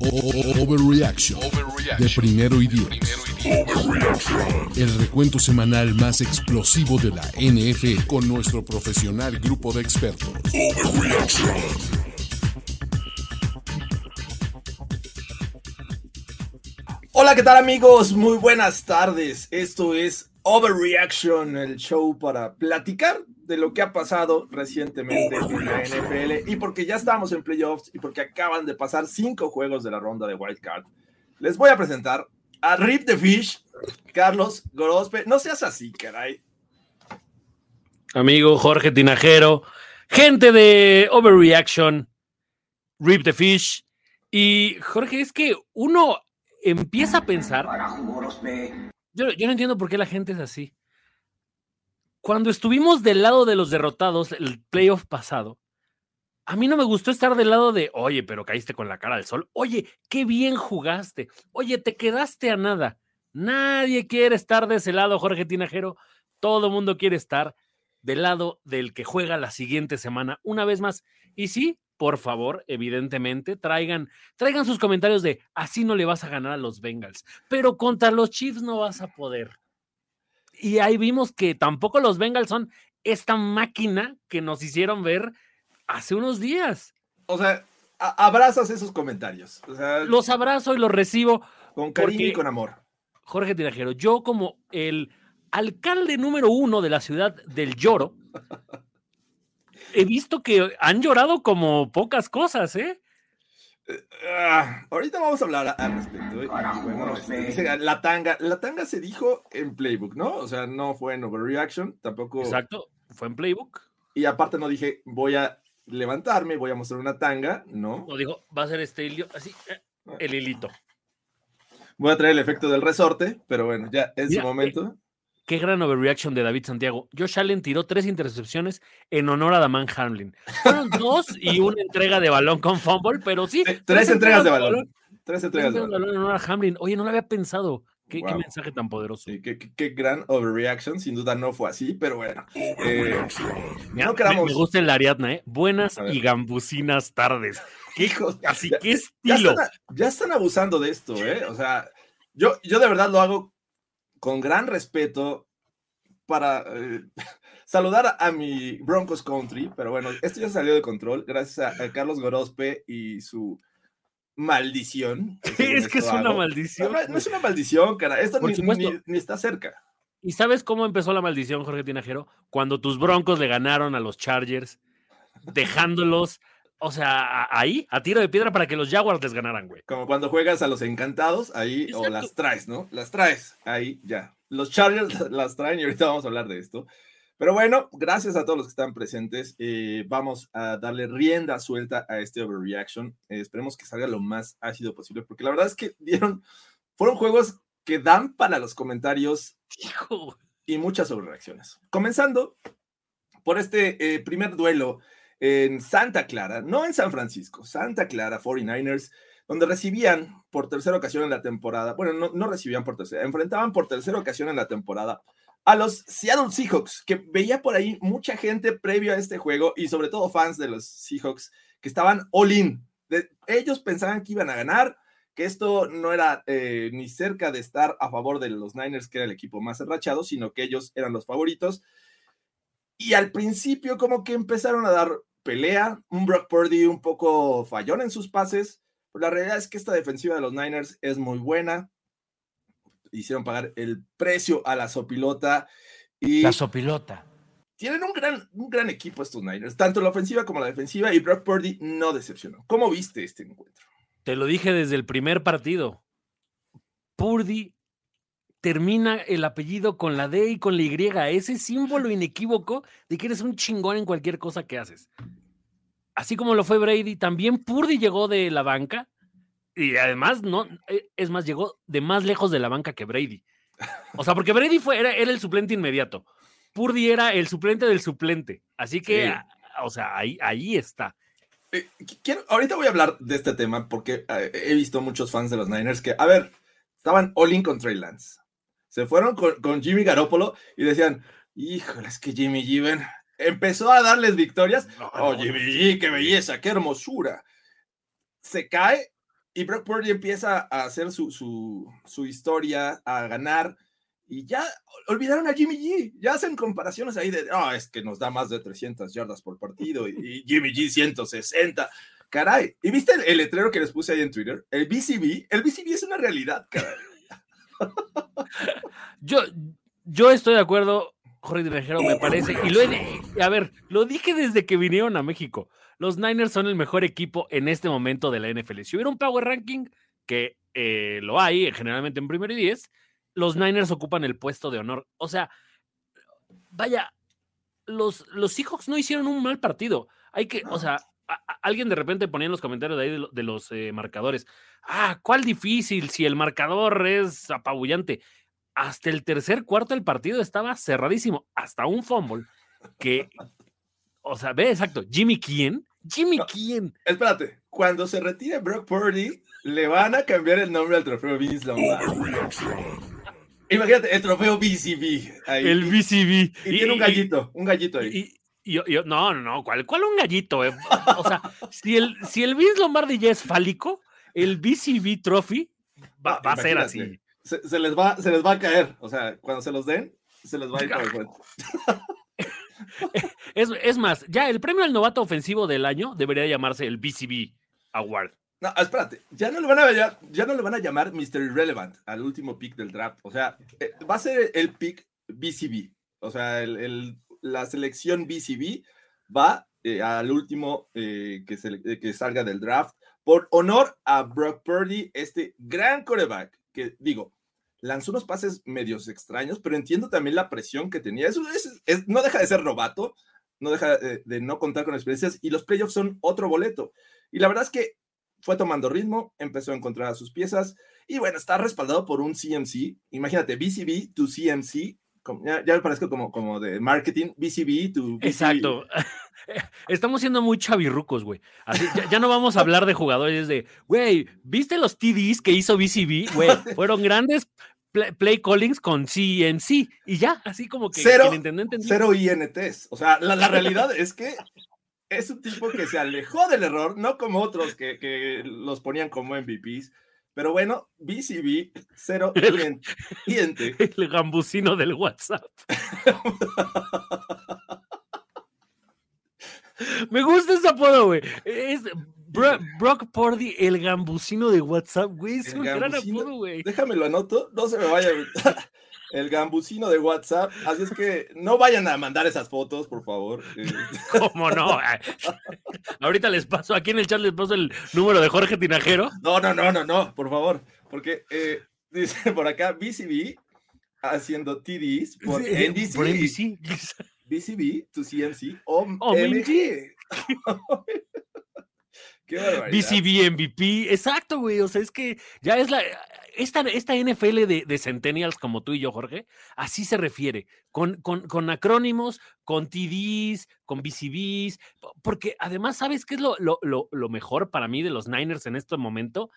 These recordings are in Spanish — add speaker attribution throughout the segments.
Speaker 1: Overreaction de primero y diez. El recuento semanal más explosivo de la NFL con nuestro profesional grupo de expertos.
Speaker 2: Hola, ¿qué tal amigos? Muy buenas tardes. Esto es Overreaction, el show para platicar de lo que ha pasado recientemente en la NFL y porque ya estamos en playoffs y porque acaban de pasar cinco juegos de la ronda de Wild Card. Les voy a presentar a Rip the Fish, Carlos Gorospe. No seas así, caray.
Speaker 3: amigo Jorge Tinajero, gente de Overreaction, Rip the Fish. Y Jorge, es que uno empieza a pensar. Yo, yo no entiendo por qué la gente es así. Cuando estuvimos del lado de los derrotados el playoff pasado, a mí no me gustó estar del lado de, oye, pero caíste con la cara al sol. Oye, qué bien jugaste. Oye, te quedaste a nada. Nadie quiere estar de ese lado, Jorge Tinajero. Todo mundo quiere estar del lado del que juega la siguiente semana, una vez más. Y sí, por favor, evidentemente, traigan, traigan sus comentarios de así no le vas a ganar a los Bengals, pero contra los Chiefs no vas a poder. Y ahí vimos que tampoco los Bengals son esta máquina que nos hicieron ver hace unos días.
Speaker 2: O sea, abrazas esos comentarios. O sea,
Speaker 3: Los abrazo y los recibo.
Speaker 2: con cariño y con amor.
Speaker 3: Jorge Tinajero, yo como el alcalde número uno de la ciudad del lloro, he visto que han llorado como pocas cosas, ¿eh?
Speaker 2: Ah, ahorita vamos a hablar al respecto. ¿eh? Y bueno, este, dice, la tanga, la tanga se dijo en Playbook, ¿no? O sea, no fue en Overreaction, tampoco.
Speaker 3: Exacto, fue en Playbook.
Speaker 2: Y aparte no dije, voy a levantarme, voy a mostrar una tanga, ¿no?
Speaker 3: No dijo, va a ser este hilio, así, eh, el hilito.
Speaker 2: Voy a traer el efecto del resorte, pero bueno, ya en
Speaker 3: Mira,
Speaker 2: su momento.
Speaker 3: Qué gran overreaction de David Santiago. Josh Allen tiró tres intercepciones en honor a Daman Hamlin. Fueron dos y una entrega de balón con fumble, pero sí.
Speaker 2: Tres entregas de balón. Tres
Speaker 3: Tres
Speaker 2: entregas de balón.
Speaker 3: balón en honor a Hamlin. Oye, no lo había pensado. Qué, mensaje tan poderoso.
Speaker 2: Sí, qué, qué- qué gran overreaction, sin duda no fue así, pero bueno. eh,
Speaker 3: Mira,
Speaker 2: no
Speaker 3: me-
Speaker 2: queramos-
Speaker 3: me, gusta el Ariadna, ¿eh? Buenas y gambusinas tardes. ¿Qué,
Speaker 2: Hijos,
Speaker 3: así,
Speaker 2: ya-
Speaker 3: qué
Speaker 2: ya
Speaker 3: estilo.
Speaker 2: están, a- ya están abusando de esto, ¿eh? O sea, yo, yo de verdad lo hago con gran respeto para eh, saludar a, mi Broncos Country, pero bueno, esto ya salió de control gracias a, a Carlos Gorospe y su maldición. que
Speaker 3: Es que es una
Speaker 2: hago.
Speaker 3: maldición.
Speaker 2: No, no es una maldición, cara. Esto ni está cerca.
Speaker 3: ¿Y sabes cómo empezó la maldición, Jorge Tinajero? Cuando tus broncos le ganaron a los Chargers, dejándolos, o sea, ahí, a tiro de piedra para que los Jaguars les ganaran, güey.
Speaker 2: Como cuando juegas a los encantados, ahí, o las traes, ¿no? Las traes, ahí ya. Los Chargers las traen y ahorita vamos a hablar de esto. Pero bueno, gracias a todos los que están presentes. eh, vamos a darle rienda suelta a este overreaction. Eh, esperemos que salga lo más ácido posible, porque la verdad es que dieron, fueron juegos que dan para los comentarios
Speaker 3: Hijo,
Speaker 2: y muchas sobrereacciones. Comenzando por este eh, primer duelo en Santa Clara, no en San Francisco, Santa Clara 49ers, donde recibían por tercera ocasión en la temporada, bueno, no, recibían por tercera, enfrentaban por tercera ocasión en la temporada a los Seattle Seahawks, que veía por ahí mucha gente previo a este juego y sobre todo fans de los Seahawks que estaban all in. Ellos pensaban que iban a ganar, que esto no era eh, ni cerca de estar a favor de los Niners, que era el equipo más enrachado, sino que ellos eran los favoritos. Y al principio como que empezaron a dar pelea, un Brock Purdy un poco fallón en sus pases, pero la realidad es que esta defensiva de los Niners es muy buena. Hicieron pagar el precio a la sopilota y
Speaker 4: La sopilota.
Speaker 2: tienen un gran, un gran equipo estos Niners, tanto la ofensiva como la defensiva, y Brock Purdy no decepcionó. ¿Cómo viste este encuentro?
Speaker 3: te lo dije desde el primer partido. Purdy termina el apellido con la D y con la Y, ese símbolo inequívoco de que eres un chingón en cualquier cosa que haces. Así como lo fue Brady, también Purdy llegó de la banca y además, no, eh, es más, llegó de más lejos de la banca que Brady. O sea, porque Brady fue, era, era el suplente inmediato. Purdy era el suplente del suplente. Así que,
Speaker 2: Sí.
Speaker 3: a- o sea, ahí, ahí está.
Speaker 2: Eh, quiero, ahorita voy a hablar de este tema porque eh, he visto muchos fans de los Niners que, a ver, estaban all in con Trey Lance. Se fueron con, con Jimmy Garoppolo y decían, híjole, es que Jimmy G ven, empezó a darles victorias. Oh, Jimmy G, qué belleza, qué hermosura. Se cae y Brock Purdy empieza a hacer su, su, su historia, a ganar. Y ya olvidaron a Jimmy G. Ya hacen comparaciones ahí de, oh, es que nos da más de 300 yardas por partido y, y Jimmy G 160. Caray. ¿Y viste el, el letrero que les puse ahí en Twitter? El BCB. El BCB es una realidad, caray.
Speaker 3: Yo, yo estoy de acuerdo, Jorge Tinajero, me parece. Y lo he, a ver, lo dije desde que vinieron a México. Los Niners son el mejor equipo en este momento de la NFL. Si hubiera un Power Ranking, que eh, lo hay generalmente en primero y diez, los Niners ocupan el puesto de honor. O sea, vaya, los, los Seahawks no hicieron un mal partido. Hay que, o sea, a- a- alguien de repente ponía en los comentarios de ahí de, lo- de los eh, marcadores. Ah, ¿cuál difícil? Si el marcador es apabullante. Hasta el tercer cuarto del partido estaba cerradísimo. Hasta un fumble que, o sea, ve exacto. Jimmy quién? Jimmy quién?
Speaker 2: Espérate, cuando se retire Brock Purdy, le van a cambiar el nombre al trofeo Vince Lombardi. Imagínate, el trofeo BCB. Ahí.
Speaker 3: El BCB.
Speaker 2: Y, tiene un gallito, un gallito ahí.
Speaker 3: Yo, yo- no, no, no, ¿cuál, cuál un gallito? eh? O sea, si el, si el Vince Lombardi ya es fálico, el BCB Trophy va, va a ser así.
Speaker 2: Se, se les va, se les va a caer. O sea, cuando se los den, se les va a ir el.
Speaker 3: Es, es más, ya el premio al novato ofensivo del año debería llamarse el BCB Award.
Speaker 2: No, espérate, ya no le van a ya, ya no le van a llamar Mr. Irrelevant al último pick del draft. O sea, eh, va a ser el pick BCB. O sea, el, el- la selección BCB va eh, al último eh, que, se, eh, que salga del draft por honor a Brock Purdy, este gran coreback que digo, lanzó unos pases medios extraños, pero entiendo también la presión que tenía. Eso es- es- no deja de ser novato, no deja de, de no contar con experiencias y los playoffs son otro boleto. Y la verdad es que fue tomando ritmo, empezó a encontrar a sus piezas y bueno, está respaldado por un CMC. Imagínate, BCB to CMC, como- ya, ya me parezco como, como de marketing, BCB BCB.
Speaker 3: Exacto. Estamos siendo muy chavirrucos, güey. Así, ya, ya no vamos a hablar de jugadores de, güey, ¿viste los TDs que hizo BCB? Güey, fueron grandes play, play callings con CNC y ya, así como que
Speaker 2: Cero-
Speaker 3: entendió.
Speaker 2: Cero INTs. O sea, la, la realidad es que es un tipo que se alejó del error, no como otros que, que los ponían como MVPs. Pero bueno, BCB, cero INT.
Speaker 3: El gambusino del WhatsApp. Me gusta ese apodo, güey. Es Bro- Brock Purdy, el gambusino de WhatsApp, güey. Es
Speaker 2: El
Speaker 3: un gran apodo, güey.
Speaker 2: Déjame lo anoto, no se me vaya el gambusino de WhatsApp. Así es que no vayan a mandar esas fotos, por favor. Eh,
Speaker 3: ¿Cómo no? Ahorita les paso, aquí en el chat les paso el número de Jorge Tinajero.
Speaker 2: No, no, no, no, no, por favor. Porque eh, dice por acá BCB haciendo TDs por NBC.
Speaker 3: Por NBC.
Speaker 2: BCB to CMC o
Speaker 3: O
Speaker 2: MG. Qué barbaridad.
Speaker 3: BCB MVP, exacto, güey. O sea, es que ya es la. Esta, esta NFL de, de Centennials como tú y yo, Jorge, así se refiere, con, con, acrónimos, con TDs, con BCBs, porque además, ¿sabes qué es lo, lo, lo, lo mejor para mí de los Niners en este momento?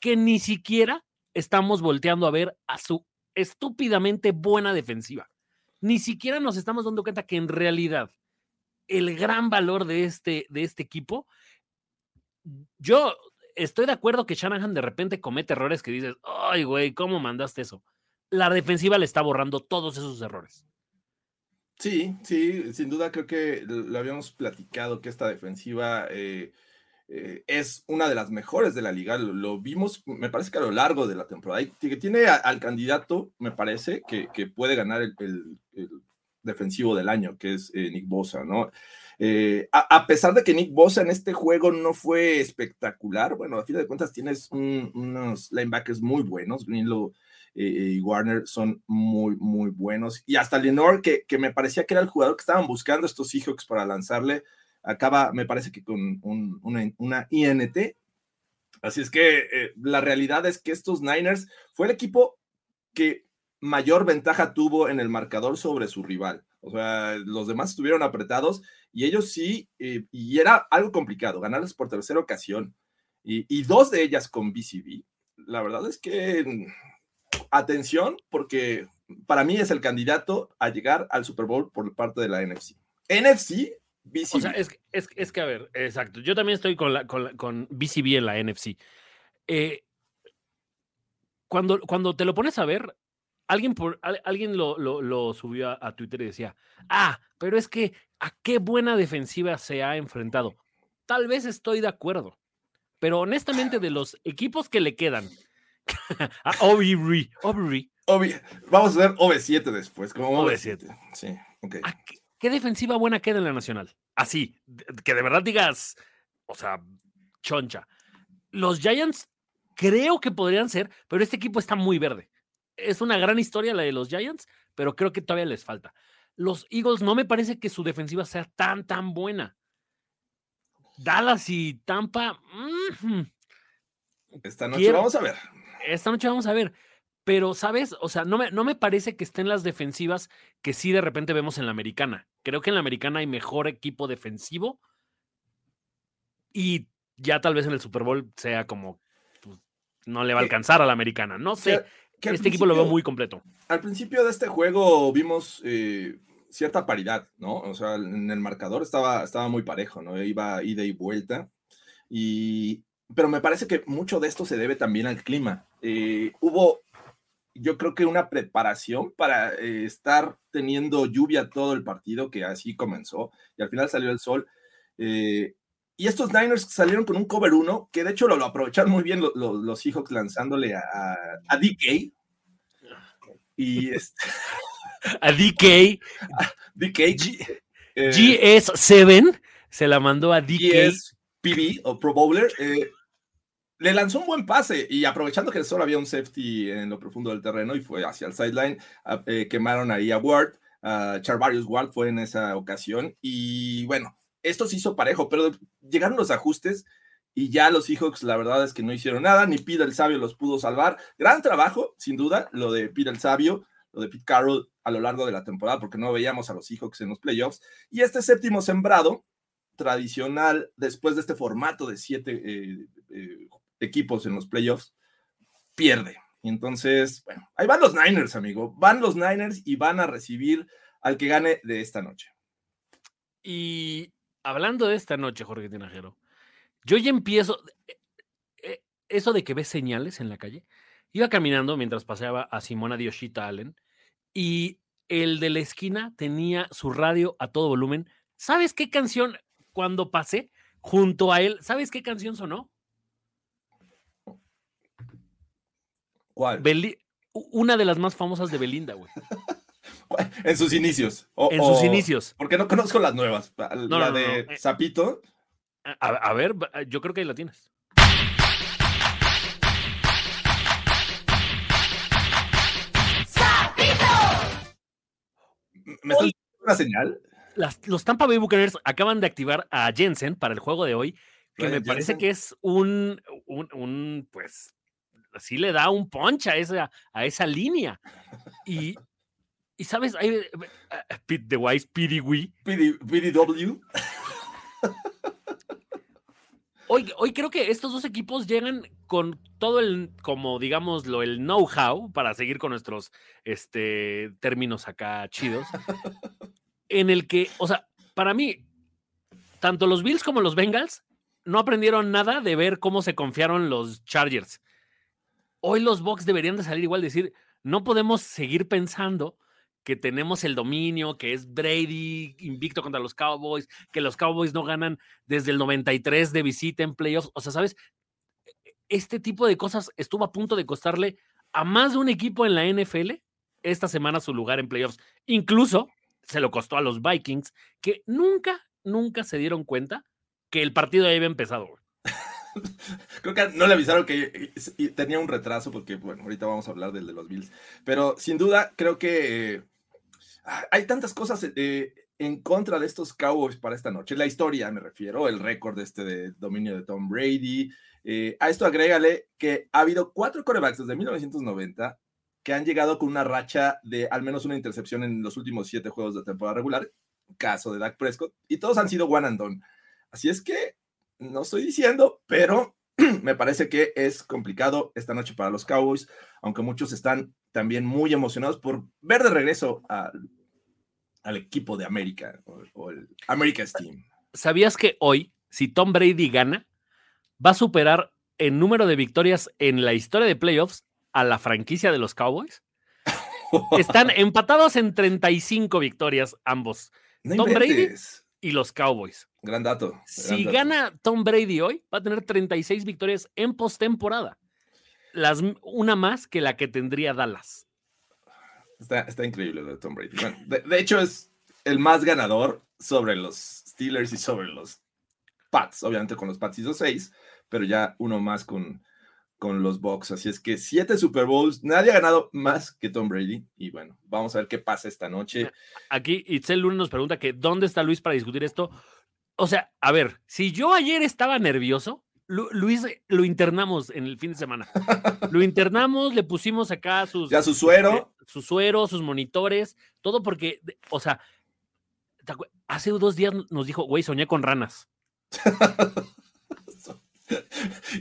Speaker 3: Que ni siquiera estamos volteando a ver a su estúpidamente buena defensiva. Ni siquiera nos estamos dando cuenta que en realidad el gran valor de este, de este equipo yo estoy de acuerdo que Shanahan de repente comete errores que dices, ay, güey, ¿cómo mandaste eso? La defensiva le está borrando todos esos errores.
Speaker 2: Sí, sí, sin duda creo que lo habíamos platicado que esta defensiva eh, eh, es una de las mejores de la liga. Lo, vimos, me parece que a lo largo de la temporada. Que tiene al candidato, me parece, que, puede ganar el, defensivo del año, que es eh, Nick Bosa, ¿no? Eh, a, pesar de que Nick Bosa en este juego no fue espectacular, bueno, a fin de cuentas tienes un, unos linebackers muy buenos, Greenlow eh, y Warner son muy, muy buenos, y hasta Lenore, que, que, me parecía que era el jugador que estaban buscando estos Seahawks para lanzarle, acaba, me parece que con un, una, una, INT, Así es que eh, la realidad es que estos Niners fue el equipo que mayor ventaja tuvo en el marcador sobre su rival. O sea, los demás estuvieron apretados y ellos sí, eh, y era algo complicado, ganarles por tercera ocasión y, y, dos de ellas con BCB. La verdad es que mm, atención, porque para mí es el candidato a llegar al Super Bowl por parte de la NFC. NFC, BCB.
Speaker 3: O sea, es, es, es que, a ver, exacto. Yo también estoy con, con, con BCB en la NFC. Eh, cuando, cuando te lo pones a ver, alguien, por, alguien lo, lo, lo subió a, a, Twitter y decía, ah, pero es que a qué buena defensiva se ha enfrentado. Tal vez estoy de acuerdo, pero honestamente de los equipos que le quedan, a Obi, Obi,
Speaker 2: Obi, vamos a ver OB7 después, como OB7.
Speaker 3: OB7.
Speaker 2: Sí, ok.
Speaker 3: ¿Qué, ¿Qué defensiva buena queda en la nacional? Así, que de verdad digas, o sea, choncha. Los Giants creo que podrían ser, pero este equipo está muy verde es una gran historia la de los Giants, pero creo que todavía les falta. Los Eagles no me parece que su defensiva sea tan, tan buena. Dallas y Tampa. Mm,
Speaker 2: esta noche quiero, vamos a ver.
Speaker 3: Esta noche vamos a ver. Pero, ¿sabes? O sea, no me, no me parece que estén las defensivas que sí de repente vemos en la americana. Creo que en la americana hay mejor equipo defensivo. Y ya tal vez en el Super Bowl sea como. Pues, no le va a alcanzar a la americana. No sé este equipo lo veo muy completo.
Speaker 2: Al principio de este juego vimos eh, cierta paridad, ¿no? O sea, en el marcador estaba, estaba muy parejo, ¿no? Iba ida y vuelta. Y, pero me parece que mucho de esto se debe también al clima. Eh, hubo, yo creo que una preparación para eh, estar teniendo lluvia todo el partido, que así comenzó, y al final salió el sol. Eh, y estos Niners salieron con un cover 1, que de hecho lo, lo aprovecharon muy bien lo, lo, los Seahawks lanzándole a, a, DK. Y este...
Speaker 3: a DK.
Speaker 2: DK.
Speaker 3: G, eh, GS7 se la mandó a DK.
Speaker 2: PB o Pro Bowler. Eh, le lanzó un buen pase y aprovechando que solo había un safety en lo profundo del terreno y fue hacia el sideline, eh, quemaron ahí a Ward. Uh, Charvarius Ward fue en esa ocasión y bueno, esto se hizo parejo, pero llegaron los ajustes y ya los Seahawks, la verdad es que no hicieron nada, ni Pete el Sabio los pudo salvar. Gran trabajo, sin duda, lo de Pete el Sabio, lo de Pete Carroll a lo largo de la temporada, porque no veíamos a los Seahawks en los playoffs. Y este séptimo sembrado, tradicional, después de este formato de siete eh, eh, equipos en los playoffs, pierde. Y entonces, bueno, ahí van los Niners, amigo. Van los Niners y van a recibir al que gane de esta noche.
Speaker 3: Y hablando de esta noche, Jorge Tinajero, yo ya empiezo. Eh, eh, eso de que ves señales en la calle. Iba caminando mientras paseaba a Simona Dioshita Allen y el de la esquina tenía su radio a todo volumen. ¿Sabes qué canción cuando pasé junto a él? ¿Sabes qué canción sonó?
Speaker 2: ¿Cuál?
Speaker 3: Beli una de las más famosas de Belinda, güey.
Speaker 2: En sus inicios.
Speaker 3: O, en sus
Speaker 2: o,
Speaker 3: inicios.
Speaker 2: Porque no conozco las nuevas. La
Speaker 3: No, no, no,
Speaker 2: de
Speaker 3: no.
Speaker 2: Zapito.
Speaker 3: A, a, ver, yo creo que ahí la tienes.
Speaker 2: ¿Me estás dando una señal?
Speaker 3: Las, los Tampa Bay Buccaneers acaban de activar a Jensen para el juego de hoy, que me parece
Speaker 2: Jensen.
Speaker 3: que es un, un, un, pues, sí le da un punch a esa, a esa línea. Y, y sabes, hay, eh, Pete the Wise, Pete Wee.
Speaker 2: PD, PDW.
Speaker 3: Hoy, hoy creo que estos dos equipos llegan con todo el, como digámoslo, el know-how, para seguir con nuestros este, términos acá chidos, en el que, o sea, para mí, tanto los Bills como los Bengals no aprendieron nada de ver cómo se confiaron los Chargers. Hoy los Bucks deberían de salir igual, decir, no podemos seguir pensando que tenemos el dominio, que es Brady invicto contra los Cowboys, que los Cowboys no ganan desde el 93 de visita en playoffs. O sea, ¿sabes? Este tipo de cosas estuvo a punto de costarle a más de un equipo en la NFL esta semana su lugar en playoffs. Incluso se lo costó a los Vikings, que nunca, nunca se dieron cuenta que el partido ya había empezado.
Speaker 2: Creo que no le avisaron que eh, tenía un retraso, porque, bueno, ahorita vamos a hablar del de los Bills. Pero sin duda, creo que eh, hay tantas cosas. eh, en contra de estos Cowboys para esta noche. La historia, me refiero, el récord este de dominio de Tom Brady. Eh, a esto agrégale que ha habido cuatro corebacks desde 1990 que han llegado con una racha de al menos una intercepción en los últimos siete juegos de temporada regular, caso de Dak Prescott, y todos han sido one and done. Así es que no estoy diciendo, pero me parece que es complicado esta noche para los Cowboys, aunque muchos están también muy emocionados por ver de regreso al, al equipo de América o, o el America's Team.
Speaker 3: ¿Sabías que hoy, si Tom Brady gana, va a superar en número de victorias en la historia de playoffs a la franquicia de los Cowboys? Están empatados en 35 victorias ambos.
Speaker 2: No
Speaker 3: Tom Brady y los Cowboys.
Speaker 2: Gran dato. gran
Speaker 3: Si
Speaker 2: dato.
Speaker 3: gana Tom Brady hoy, va a tener 36 victorias en postemporada. Las, una más que la que tendría Dallas.
Speaker 2: Está, está increíble lo de Tom Brady. Bueno, de, de hecho, es el más ganador sobre los Steelers y sobre los Pats. Obviamente con los Pats hizo seis, pero ya uno más con, con los Bucks. Así es que siete Super Bowls. Nadie ha ganado más que Tom Brady. Y bueno, vamos a ver qué pasa esta noche.
Speaker 3: Aquí Itzel Luna nos pregunta que ¿dónde está Luis para discutir esto? O sea, a ver, si yo ayer estaba nervioso, Lu- Luis lo internamos en el fin de semana. Lo internamos, le pusimos acá sus,
Speaker 2: Ya su suero.
Speaker 3: su suero, sus monitores, todo porque, o sea, ¿te acuer- hace dos días nos dijo, güey, soñé con ranas.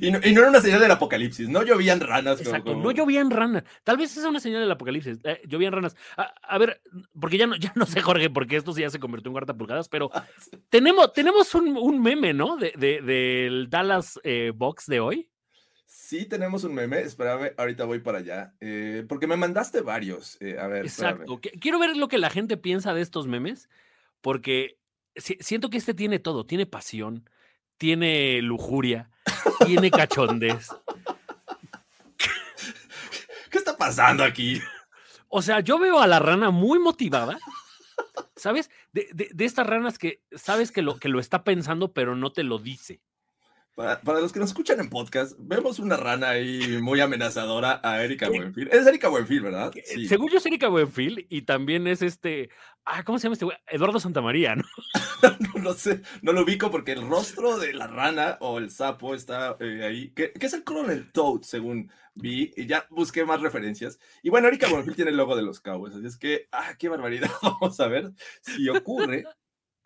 Speaker 2: Y no, y no era una señal del apocalipsis. No llovían ranas.
Speaker 3: Exacto,
Speaker 2: como-
Speaker 3: no llovían ranas. Tal vez es una señal del apocalipsis. eh, llovían ranas. A, a ver, porque ya no, ya no sé, Jorge, porque esto sí ya se convirtió en cuarta pulgadas, pero tenemos, tenemos un, un meme, ¿no? De, de- del Dallas eh, Box de hoy.
Speaker 2: Sí, tenemos un meme. Espérame, ahorita voy para allá. eh, porque me mandaste varios. a ver.
Speaker 3: Exacto. Quiero ver lo que la gente piensa de estos memes, porque si- siento que este tiene todo. Tiene pasión, tiene lujuria, tiene cachondez.
Speaker 2: ¿Qué está pasando aquí?
Speaker 3: O sea, yo veo a la rana muy motivada, ¿sabes? De, de- de estas ranas que sabes que lo, que lo está pensando, pero no te lo dice.
Speaker 2: Para, para los que nos escuchan en podcast, vemos una rana ahí muy amenazadora a Erika Buenfil. Es Erika Buenfil, ¿verdad? Sí.
Speaker 3: Según yo es Erika Buenfil y también es este. Ah, ¿cómo se llama este güey? Eduardo Santamaría, ¿no?
Speaker 2: No lo sé, no lo ubico porque el rostro de la rana o el sapo está eh, ahí, que, que es el Colonel Toad, según vi, y ya busqué más referencias. Y bueno, Erika Buenfil tiene el logo de los Cowboys, así es que, ah, qué barbaridad, vamos a ver si ocurre.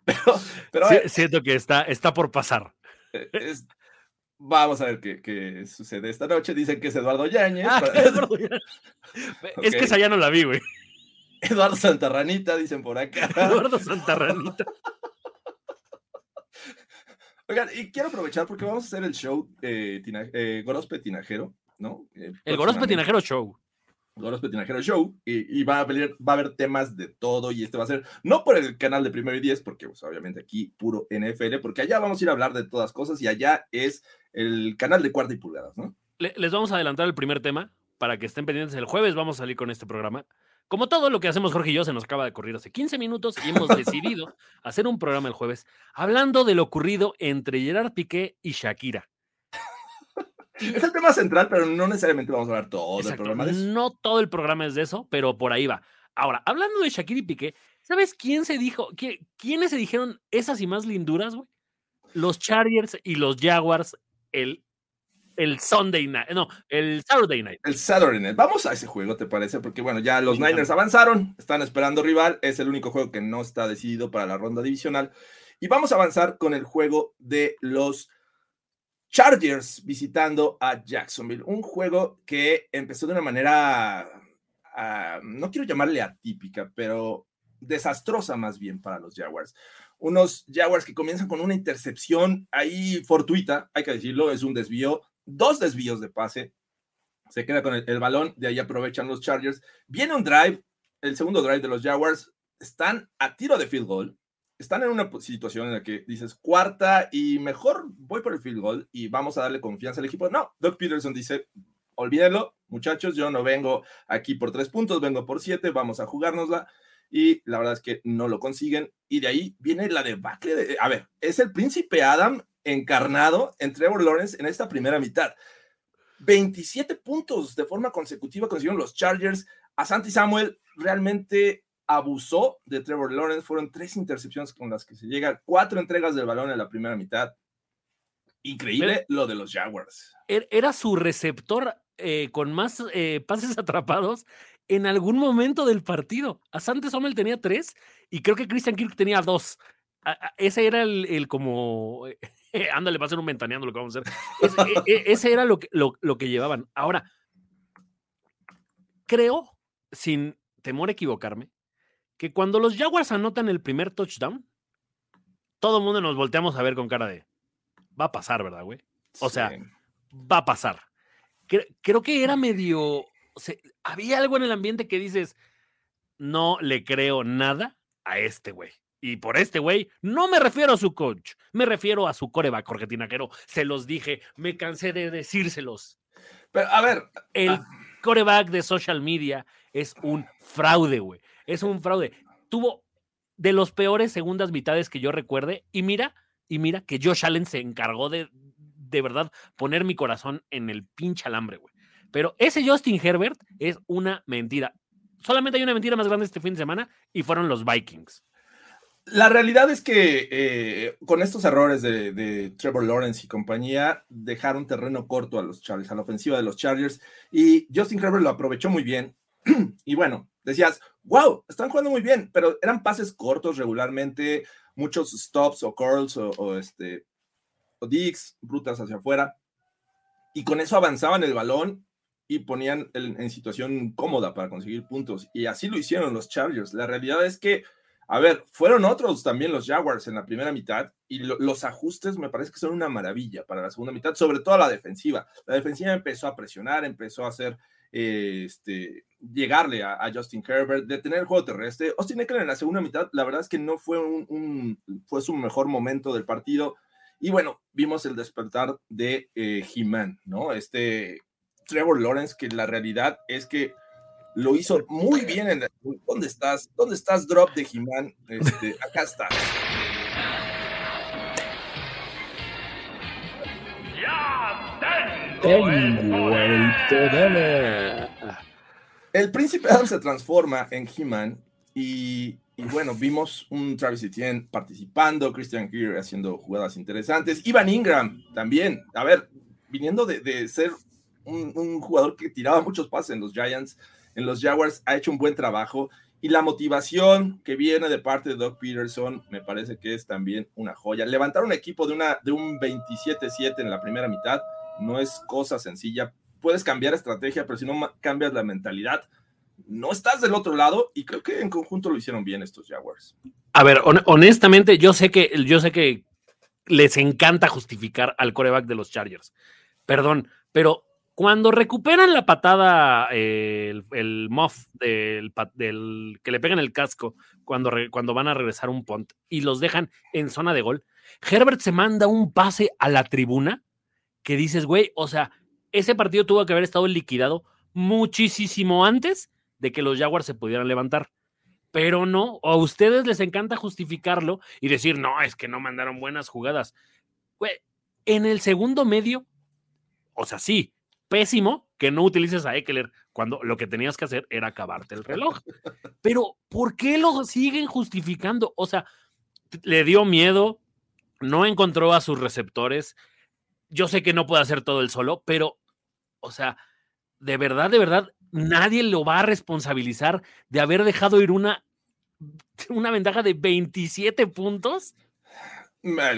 Speaker 2: Pero, pero
Speaker 3: Sí, siento que está, está por pasar.
Speaker 2: eh, es- vamos a ver qué, qué sucede esta noche. Dicen que es Eduardo Yáñez.
Speaker 3: Ah,
Speaker 2: para-
Speaker 3: Eduardo, Es que esa ya no la vi, güey.
Speaker 2: Eduardo Santarranita, dicen por acá.
Speaker 3: Eduardo Santarranita.
Speaker 2: Oigan, y quiero aprovechar porque vamos a hacer el show eh, tina- eh, Gorospe Tinajero, ¿no? Eh,
Speaker 3: El Gorospe. Tinajero Show.
Speaker 2: Gorospe Tinajero Show, y, y va, a haber, va a haber temas de todo, y este va a ser, no por el canal de Primero y Diez, porque pues, obviamente aquí puro NFL, porque allá vamos a ir a hablar de todas cosas, y allá es el canal de cuarta y pulgadas, ¿no?
Speaker 3: Le- les vamos a adelantar el primer tema para que estén pendientes. El jueves vamos a salir con este programa. Como todo lo que hacemos Jorge y yo, se nos acaba de ocurrir hace 15 minutos y hemos decidido hacer un programa el jueves hablando de lo ocurrido entre Gerard Piqué y Shakira.
Speaker 2: Es el tema central, pero no necesariamente vamos a hablar todo el
Speaker 3: Exacto,
Speaker 2: programa de eso.
Speaker 3: No todo el programa es de eso, pero por ahí va. Ahora, hablando de Shakira y Piqué, ¿sabes quién se dijo? qui- ¿Quiénes se dijeron esas y más linduras, güey? Los Chargers y los Jaguars el, el Sunday night, no, el Saturday night.
Speaker 2: El Saturday Night. Vamos a ese juego, ¿te parece? Porque bueno, ya los Niners avanzaron, están esperando rival, es el único juego que no está decidido para la ronda divisional. Y vamos a avanzar con el juego de los Chargers visitando a Jacksonville. Un juego que empezó de una manera, ah, no quiero llamarle atípica, pero desastrosa más bien para los Jaguars. Unos Jaguars que comienzan con una intercepción ahí fortuita, hay que decirlo, es un desvío, dos desvíos de pase, se queda con el, el balón, de ahí aprovechan los Chargers. Viene un drive, el segundo drive de los Jaguars, están a tiro de field goal, están en una situación en la que dices cuarta y mejor voy por el field goal y vamos a darle confianza al equipo. No, Doug Peterson dice, olvídenlo, muchachos, yo no vengo aquí por tres puntos, vengo por siete, vamos a jugárnosla. Y la verdad es que no lo consiguen. Y de ahí viene la debacle de, a ver, es el príncipe Adam encarnado en Trevor Lawrence en esta primera mitad. 27 puntos de forma consecutiva consiguieron los Chargers. A Santi Samuel realmente abusó de Trevor Lawrence. Fueron tres intercepciones con las que se llega, cuatro entregas del balón en la primera mitad. Increíble lo de los Jaguars.
Speaker 3: Er, era su receptor eh, con más eh, pases atrapados en algún momento del partido. Asante Sommel tenía tres y creo que Christian Kirk tenía dos. ese era el, como. ándale, va a ser un ventaneando lo que vamos a hacer. E, e, ese, era lo que, lo que llevaban. Ahora, creo, sin temor a equivocarme, que cuando los Jaguars anotan el primer touchdown, todo el mundo nos volteamos a ver con cara de va a pasar, ¿verdad, güey? O sea, va a pasar. Creo, que era medio. había algo en el ambiente que dices, no le creo nada a este güey. Y por este güey, no me refiero a su coach, me refiero a su coreback, Jorge Tinaquero. Se los dije, me cansé de decírselos.
Speaker 2: Pero, a ver.
Speaker 3: El ah. coreback de social media es un fraude, güey. Es un fraude. Tuvo de los peores segundas mitades que yo recuerde. Y mira, y mira que Josh Allen se encargó de, de verdad, poner mi corazón en el pinche alambre, güey. Pero ese Justin Herbert es una mentira. Solamente hay una mentira más grande este fin de semana y fueron los Vikings.
Speaker 2: La realidad es que eh, con estos errores de, Trevor Lawrence y compañía, dejaron terreno corto a los Chargers, a la ofensiva de los Chargers, y Justin Herbert lo aprovechó muy bien. y bueno, decías, wow, están jugando muy bien, pero eran pases cortos regularmente, muchos stops o curls o, este, o digs, brutas hacia afuera. Y con eso avanzaban el balón y ponían en situación cómoda para conseguir puntos. Y así lo hicieron los Chargers. La realidad es que, a ver, fueron otros también los Jaguars en la primera mitad y los ajustes me parece que son una maravilla para la segunda mitad, sobre todo la defensiva. La defensiva empezó a presionar, empezó a hacer eh, este, llegarle a, Justin Herbert, detener el juego terrestre. Austin Eckler en la segunda mitad, la verdad es que no fue, un, fue su mejor momento del partido. Y bueno, vimos el despertar de eh, He-Man, ¿no? Este Trevor Lawrence, que la realidad es que lo hizo muy bien. En ¿Dónde estás? ¿Dónde estás, drop de He-Man? Este, acá está.
Speaker 3: Tengo el poder.
Speaker 2: El príncipe Adam se transforma en He-Man y, bueno, vimos un Travis Etienne participando, Christian Kirk haciendo jugadas interesantes, Ivan Ingram también, a ver, viniendo de, ser un, jugador que tiraba muchos pases en los Giants, en los Jaguars, ha hecho un buen trabajo y la motivación que viene de parte de Doug Peterson me parece que es también una joya. Levantar un equipo de, una, de un 27-7 en la primera mitad no es cosa sencilla puedes cambiar estrategia, pero si no cambias la mentalidad, no estás del otro lado y creo que en conjunto lo hicieron bien estos Jaguars.
Speaker 3: A ver, honestamente, yo sé que yo sé que les encanta justificar al coreback de los Chargers. Perdón, pero cuando recuperan la patada, el, el muff del, del, que le pegan el casco cuando, cuando van a regresar un punt y los dejan en zona de gol, Herbert se manda un pase a la tribuna que dices, güey, o sea, ese partido tuvo que haber estado liquidado muchísimo antes de que los Jaguars se pudieran levantar. Pero no, a ustedes les encanta justificarlo y decir, no, es que no mandaron buenas jugadas. en el segundo medio, o sea, sí, pésimo que no utilices a Eckler cuando lo que tenías que hacer era acabarte el reloj. Pero, ¿por qué lo siguen justificando? O sea, le dio miedo, no encontró a sus receptores, yo sé que no puede hacer todo el solo, pero, o sea, de verdad, de verdad, nadie lo va a responsabilizar de haber dejado ir una, una ventaja de 27 puntos.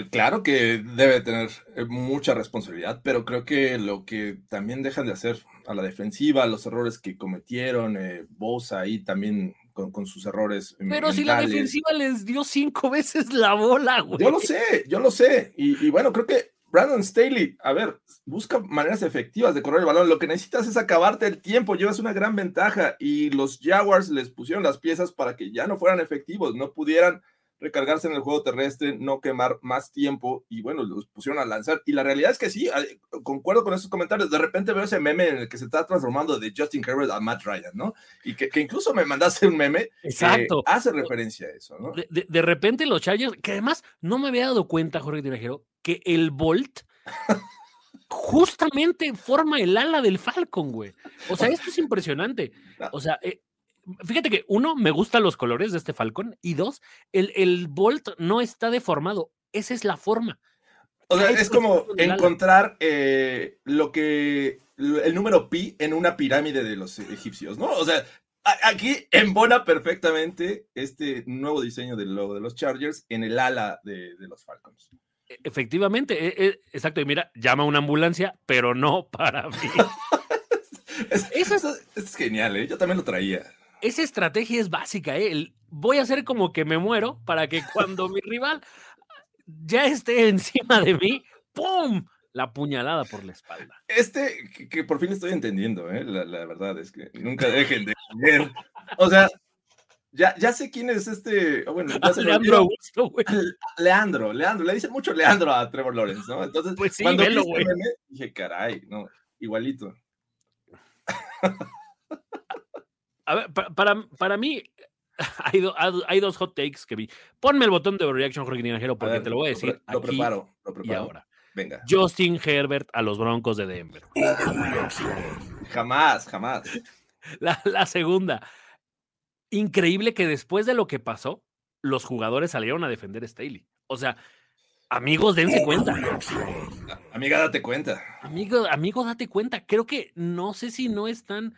Speaker 2: Claro que debe tener eh, mucha responsabilidad, pero creo que lo que también dejan de hacer a la defensiva, los errores que cometieron, eh, Bosa ahí también con, sus errores.
Speaker 3: Pero si la defensiva les dio cinco veces la bola, güey.
Speaker 2: Yo lo sé, yo lo sé. y bueno, creo que Brandon Staley, a ver, busca maneras efectivas de correr el balón. Lo que necesitas es acabarte el tiempo, llevas una gran ventaja y los Jaguars les pusieron las piezas para que ya no fueran efectivos, no pudieran recargarse en el juego terrestre, no quemar más tiempo y bueno, los pusieron a lanzar. Y la realidad es que sí, concuerdo con esos comentarios. De repente veo ese meme en el que se está transformando de Justin Herbert a Matt Ryan, ¿no? Y que, incluso me mandaste un meme
Speaker 3: Exacto.
Speaker 2: que hace referencia a eso, ¿no?
Speaker 3: De, repente los Chargers, que además no me había dado cuenta, Jorge Tinajero, que el Bolt justamente forma el ala del Falcon, güey. O sea, esto es impresionante. O sea, eh, fíjate que uno, me gustan los colores de este Falcon y dos, el, el Bolt no está deformado. Esa es la forma.
Speaker 2: O sea, es como encontrar eh, lo que el número pi en una pirámide de los egipcios, ¿no? O sea, aquí embona perfectamente este nuevo diseño del logo de los Chargers en el ala de, de los Falcons.
Speaker 3: E- Efectivamente, e- e- exacto. Y mira, llama a una ambulancia, pero no para mí.
Speaker 2: Es,
Speaker 3: Eso es-
Speaker 2: eso es genial, ¿eh? Yo también lo traía.
Speaker 3: Esa estrategia es básica, ¿eh? El- voy a hacer como que me muero para que cuando mi rival ya esté encima de mí, ¡pum! La puñalada por la espalda.
Speaker 2: Este, que, que por fin estoy entendiendo, ¿eh? La, la verdad es que nunca dejen de leer. O sea, ya, ya sé quién es este. ah, Bueno, ya se me
Speaker 3: Leandro. Augusto, güey.
Speaker 2: Leandro, Leandro, le dice mucho Leandro a Trevor Lawrence, ¿no? Entonces,
Speaker 3: Pues sí,
Speaker 2: cuando
Speaker 3: velo,
Speaker 2: este meme, dije, caray, no, igualito.
Speaker 3: A ver, pa- para, para mí, hay, do- hay dos hot takes que vi. Ponme el botón de reaction, Jorge Tinajero, porque
Speaker 2: ver,
Speaker 3: te lo voy a
Speaker 2: Lo,
Speaker 3: decir
Speaker 2: pre- lo
Speaker 3: aquí
Speaker 2: preparo, lo
Speaker 3: y
Speaker 2: preparo.
Speaker 3: ahora.
Speaker 2: Venga.
Speaker 3: Justin Herbert a los Broncos de Denver.
Speaker 2: Jamás, jamás.
Speaker 3: La, la segunda. Increíble que después de lo que pasó, los jugadores salieron a defender a Staley. O sea, amigos, dense cuenta.
Speaker 2: Amiga, date cuenta.
Speaker 3: Amigo, amigo, date cuenta. Creo que no sé si no están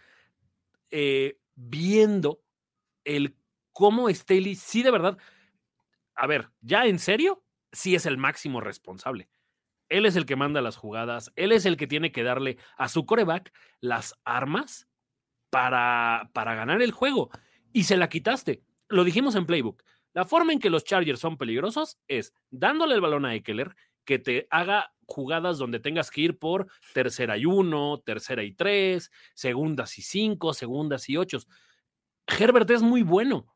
Speaker 3: eh, viendo el cómo Staley, sí, de verdad. A ver, ya en serio, sí es el máximo responsable. Él es el que manda las jugadas, él es el que tiene que darle a su coreback las armas para, para ganar el juego. Y se la quitaste. Lo dijimos en Playbook. La forma en que los Chargers son peligrosos es dándole el balón a Eckler, que te haga jugadas donde tengas que ir por tercera y uno, tercera y tres, segundas y cinco, segundas y ocho. Herbert es muy bueno,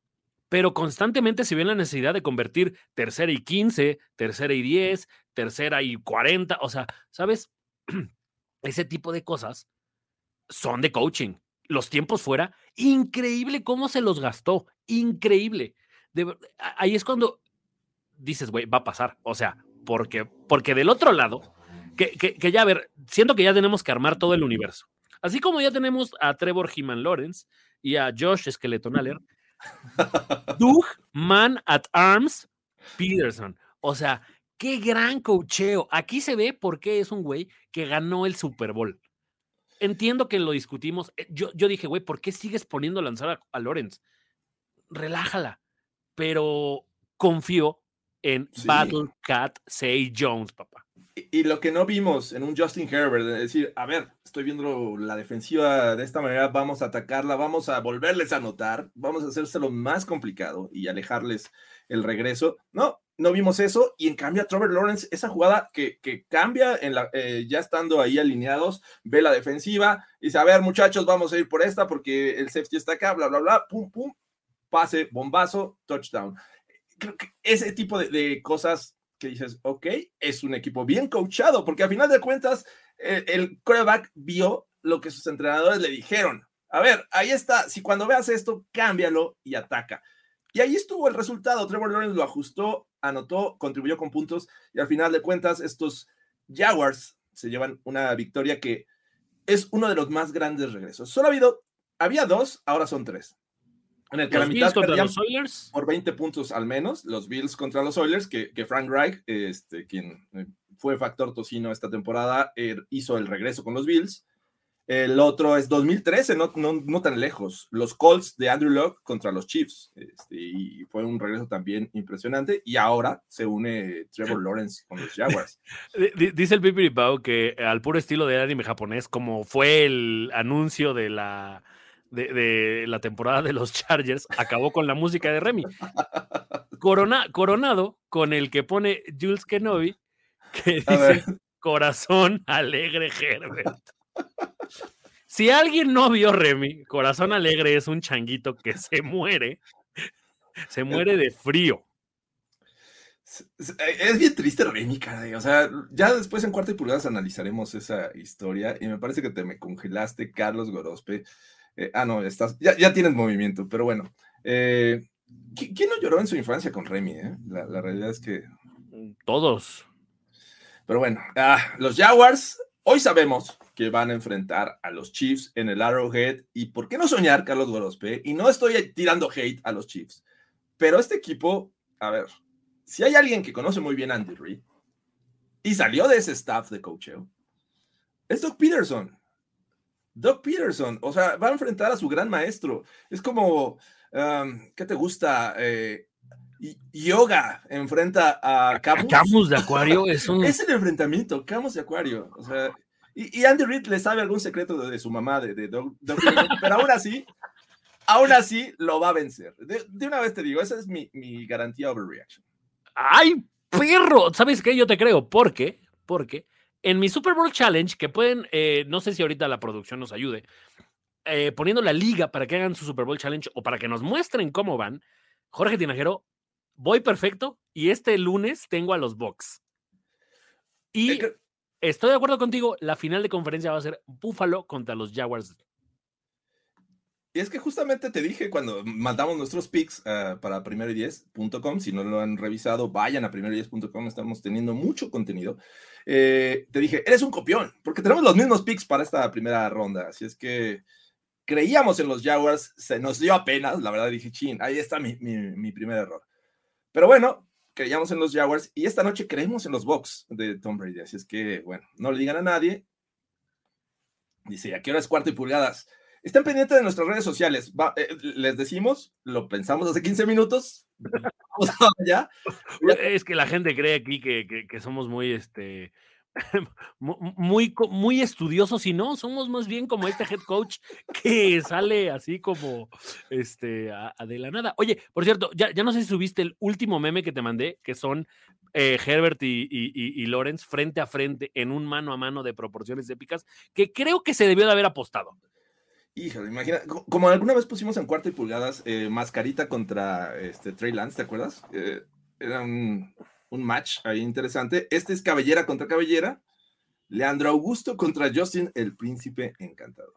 Speaker 3: pero constantemente se ve la necesidad de convertir tercera y quince, tercera y diez, tercera y cuarenta. O sea, ¿sabes? Ese tipo de cosas son de coaching. Los tiempos fuera, increíble cómo se los gastó, increíble. De ahí es cuando dices, güey, va a pasar. O sea, porque, porque del otro lado, que, que, que ya, a ver, siento que ya tenemos que armar todo el universo. Así como ya tenemos a Trevor Heeman Lawrence y a Josh Skeleton Aller, Doug Man at Arms Peterson. O sea, qué gran cocheo. Aquí se ve por qué es un güey que ganó el Super Bowl. Entiendo que lo discutimos. Eh, Yo, yo dije, güey, ¿por qué sigues poniendo a lanzar a, a Lawrence? Relájala. Pero confío en
Speaker 2: Sí.
Speaker 3: Battle Cat Say Jones, papá.
Speaker 2: Y, y lo que no vimos en un Justin Herbert, de decir, a ver, estoy viendo la defensiva de esta manera, vamos a atacarla, vamos a volverles a anotar, vamos a hacérselo más complicado y alejarles el regreso. No, no vimos eso y en cambio a Trevor Lawrence, esa jugada que, que cambia en la, eh, ya estando ahí alineados, ve la defensiva y dice, a ver muchachos, vamos a ir por esta porque el safety está acá, bla, bla, bla, pum, pum, pase, bombazo, touchdown. Creo que ese tipo de, cosas que dices, ok, es un equipo bien coachado, porque a final de cuentas eh, el quarterback vio lo que sus entrenadores le dijeron. A ver, ahí está, si cuando veas esto, cámbialo y ataca. Y ahí estuvo el resultado. Trevor Lawrence lo ajustó, anotó, contribuyó con puntos y al final de cuentas estos Jaguars se llevan una victoria que es uno de los más grandes regresos. Solo ha habido, había dos, ahora son tres. En el que a la
Speaker 3: Los
Speaker 2: mitad
Speaker 3: Bills contra los Oilers.
Speaker 2: por 20 puntos al menos, los Bills contra los Oilers, que, que Frank Reich, este, quien eh, fue factor tocino esta temporada, eh, hizo el regreso con los Bills. El otro es 2013, no, no, no tan lejos, los Colts de Andrew Locke contra los Chiefs, este, y fue un regreso también impresionante, y ahora se une Trevor Lawrence con los Jaguars.
Speaker 3: Di- di- Dice el Pipiri Pau que al puro estilo del anime japonés, como fue el anuncio de la, de, de la temporada de los Chargers, acabó con la música de Remy. Corona, coronado con el que pone Jules Kenobi, que dice Corazón Alegre Herbert. Si alguien no vio Remy, Corazón Alegre es un changuito que se muere, se muere de frío.
Speaker 2: Es- Es es bien triste Remy, caray. O sea, ya después en cuarta y pulgadas analizaremos esa historia y me parece que te me congelaste, Carlos Gorospe. Eh, ah, no, estás, ya, ya tienes movimiento, pero bueno. Eh, ¿qui- ¿Quién no lloró en su infancia con Remy? eh? La, la realidad es que.
Speaker 3: Todos.
Speaker 2: Pero bueno, ah, los Jaguars, hoy sabemos, que van a enfrentar a los Chiefs en el Arrowhead. ¿Y por qué no soñar, Carlos Gorospe? Y no estoy tirando hate a los Chiefs, pero este equipo, a ver, si hay alguien que conoce muy bien a Andy Reid y salió de ese staff de coacheo, es Doug Peterson. Doug Peterson, o sea, va a enfrentar a su gran maestro. Es como, um, ¿qué te gusta? Eh, yoga enfrenta a Camus.
Speaker 3: Camus de Acuario es un.
Speaker 2: Es el enfrentamiento, Camus de Acuario. O sea, y, Andy Reid le sabe algún secreto de, su mamá, de, de Doug, pero aún así, aún así lo va a vencer. De, una vez te digo, esa es mi, mi garantía overreaction.
Speaker 3: ¡Ay, perro! ¿Sabes qué? Yo te creo. ¿Por qué? Porque en mi Super Bowl Challenge, que pueden, eh, no sé si ahorita la producción nos ayude, eh, poniendo la liga para que hagan su Super Bowl Challenge o para que nos muestren cómo van, Jorge Tinajero, voy perfecto y este lunes tengo a los Bucks. Y estoy de acuerdo contigo, la final de conferencia va a ser Buffalo contra los Jaguars.
Speaker 2: Y es que justamente te dije cuando mandamos nuestros picks uh, para primero y 10.com, si no lo han revisado, vayan a primero y 10.com, estamos teniendo mucho contenido. Eh, te dije, eres un copión, porque tenemos los mismos picks para esta primera ronda, así es que creíamos en los Jaguars, se nos dio apenas, la verdad dije, chin, ahí está mi, mi, mi primer error. Pero bueno, creíamos en los Jaguars y esta noche creemos en los Bucks de Tom Brady. Así es que, bueno, no le digan a nadie. Dice, ¿a qué hora es cuarto y pulgadas? Estén pendientes de nuestras redes sociales. Eh, les decimos, lo pensamos hace 15 minutos.
Speaker 3: ya. Es que la gente cree aquí que, que somos muy, este, muy, muy estudiosos y no, somos más bien como este head coach que sale así como este, a, nada. Oye, por cierto, ya, ya, no sé si subiste el último meme que te mandé, que son eh, Herbert y, y, Lawrence frente a frente en un mano a mano de proporciones épicas, que creo que se debió de haber apostado.
Speaker 2: Híjole, imagina, como alguna vez pusimos en cuarto y pulgadas eh, mascarita contra este, Trey Lance, ¿te acuerdas? Eh, era un, un match ahí interesante. Este es cabellera contra cabellera. Leandro Augusto contra Justin, el príncipe encantador.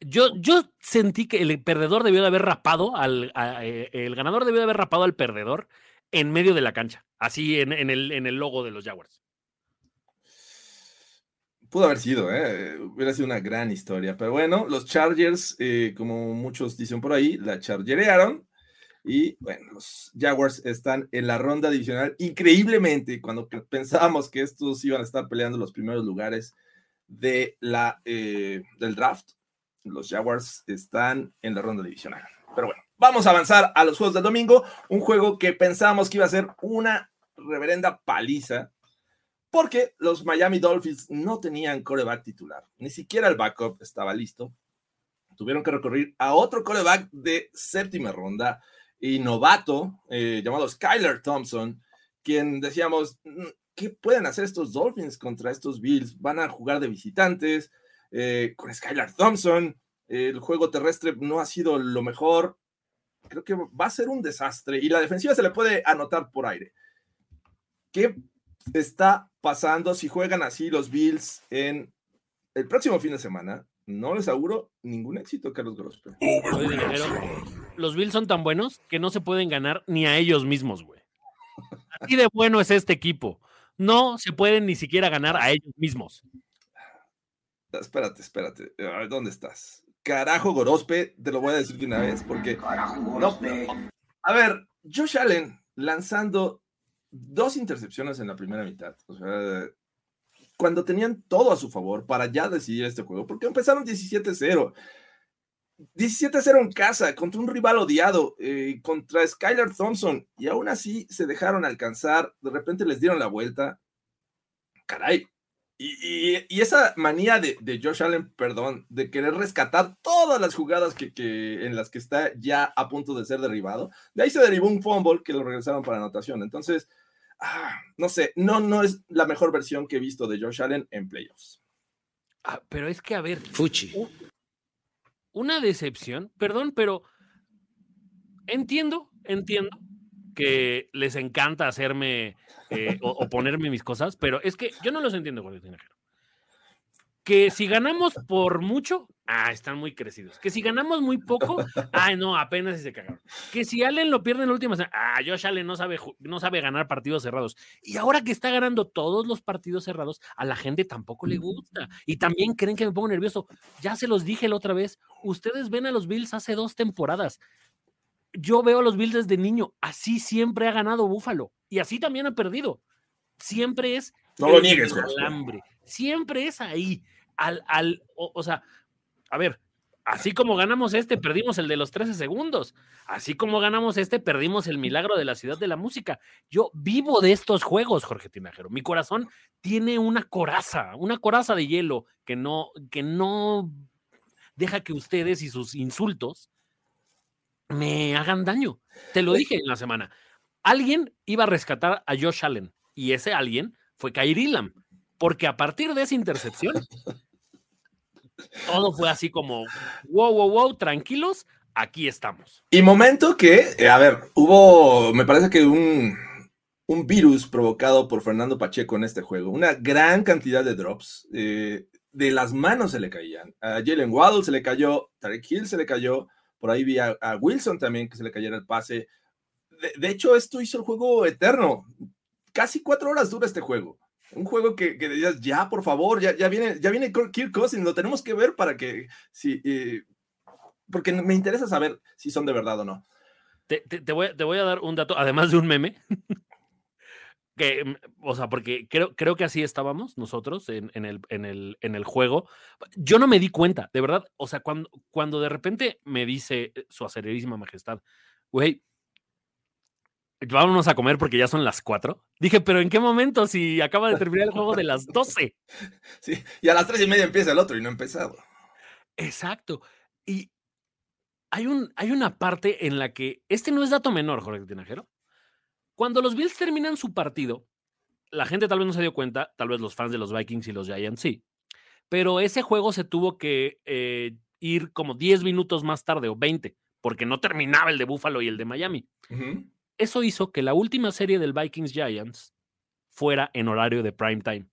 Speaker 3: Yo, yo sentí que el perdedor debió de haber rapado al. Eh, el ganador debió de haber rapado al perdedor en medio de la cancha, así en, el, en el logo de los Jaguars.
Speaker 2: Pudo haber sido, ¿eh? hubiera sido una gran historia. Pero bueno, los Chargers, eh, como muchos dicen por ahí, la chargerearon y bueno, los Jaguars están en la ronda divisional. Increíblemente, cuando pensábamos que estos iban a estar peleando los primeros lugares de la, eh, del draft, los Jaguars están en la ronda divisional. Pero bueno, vamos a avanzar a los juegos del domingo. Un juego que pensábamos que iba a ser una reverenda paliza, porque los Miami Dolphins no tenían coreback titular, ni siquiera el backup estaba listo. Tuvieron que recurrir a otro coreback de séptima ronda y novato eh, llamado Skyler Thompson, quien decíamos, mm, ¿qué pueden hacer estos Dolphins contra estos Bills? Van a jugar de visitantes eh, con Skyler Thompson. el juego terrestre no ha sido lo mejor. Creo que va a ser un desastre y la defensiva se le puede anotar por aire. ¿Qué está pasando si juegan así los Bills en el próximo fin de semana? No les auguro ningún éxito, Carlos Grosper.
Speaker 3: Los Bills son tan buenos que no se pueden ganar ni a ellos mismos, güey. Así de bueno es este equipo. No se pueden ni siquiera ganar a ellos mismos.
Speaker 2: Espérate, espérate. ¿Dónde estás? Carajo, Gorospe, te lo voy a decir de una vez, porque. No, a ver, Josh Allen lanzando dos intercepciones en la primera mitad. O sea, cuando tenían todo a su favor para ya decidir este juego, porque empezaron 17-0. 17-0 en casa contra un rival odiado, eh, contra Skylar Thompson, y aún así se dejaron alcanzar, de repente les dieron la vuelta. Caray. Y, esa manía de, Josh Allen, perdón, de querer rescatar todas las jugadas que, en las que está ya a punto de ser derribado, de ahí se derivó un fumble que lo regresaron para anotación. Entonces, Ah, no sé, no, no es la mejor versión que he visto de Josh Allen en playoffs.
Speaker 3: Ah, pero es que, a ver.
Speaker 4: Fuchi.
Speaker 3: Una decepción, perdón, pero entiendo, entiendo que les encanta hacerme eh, o, ponerme mis cosas, pero es que yo no los entiendo, Jorge Que si ganamos por mucho, ah, están muy crecidos. Que si ganamos muy poco, ay, no, apenas si se cagaron. Que si Allen lo pierde en la última, ah, Josh Allen no sabe, no sabe ganar partidos cerrados. Y ahora que está ganando todos los partidos cerrados, a la gente tampoco le gusta. Y también creen que me pongo nervioso. Ya se los dije la otra vez, ustedes ven a los Bills hace dos temporadas. Yo veo a los Bills desde niño, así siempre ha ganado Búfalo y así también ha perdido. Siempre es
Speaker 2: no lo niegues,
Speaker 3: hambre. Siempre es ahí. Al, al, o, sea, a ver, así como ganamos este, perdimos el de los 13 segundos. Así como ganamos este, perdimos el milagro de la ciudad de la música. Yo vivo de estos juegos, Jorge Tinajero. Mi corazón tiene una coraza, una coraza de hielo que no, que no deja que ustedes y sus insultos me hagan daño. Te lo dije en la semana. Alguien iba a rescatar a Josh Allen y ese alguien fue Kyrie Lam, porque a partir de esa intercepción, todo fue así como, wow, wow, wow, tranquilos, aquí estamos.
Speaker 2: Y momento que, eh, a ver, hubo, me parece que un, un virus provocado por Fernando Pacheco en este juego, una gran cantidad de drops, eh, de las manos se le caían. A Jalen Waddle se le cayó, Tarek Hill se le cayó, por ahí vi a, Wilson también que se le cayera el pase. De, de, hecho, esto hizo el juego eterno casi cuatro horas dura este juego. Un juego que, que decías, ya, por favor, ya, ya, viene, ya viene Kirk Cousins, lo tenemos que ver para que, sí, eh, porque me interesa saber si son de verdad o no.
Speaker 3: Te, te, voy, te voy a dar un dato, además de un meme, que, mm, o sea, porque creo, creo que así estábamos nosotros en, en, el, en, el, en el juego. Yo no me di cuenta, de verdad, o sea, cuando, cuando de repente me dice su acelerísima majestad, güey, vámonos a comer porque ya son las 4. Dije, pero ¿en qué momento? Si acaba de terminar el juego de las 12.
Speaker 2: Sí, y a las 3 y media empieza el otro y no ha empezado.
Speaker 3: Exacto. Y hay, un, hay una parte en la que, este no es dato menor, Jorge Tinajero. Cuando los Bills terminan su partido, la gente tal vez no se dio cuenta, tal vez los fans de los Vikings y los Giants sí, pero ese juego se tuvo que eh, ir como 10 minutos más tarde o 20, porque no terminaba el de Buffalo y el de Miami. Eso hizo que la última serie del Vikings Giants fuera en horario de prime time.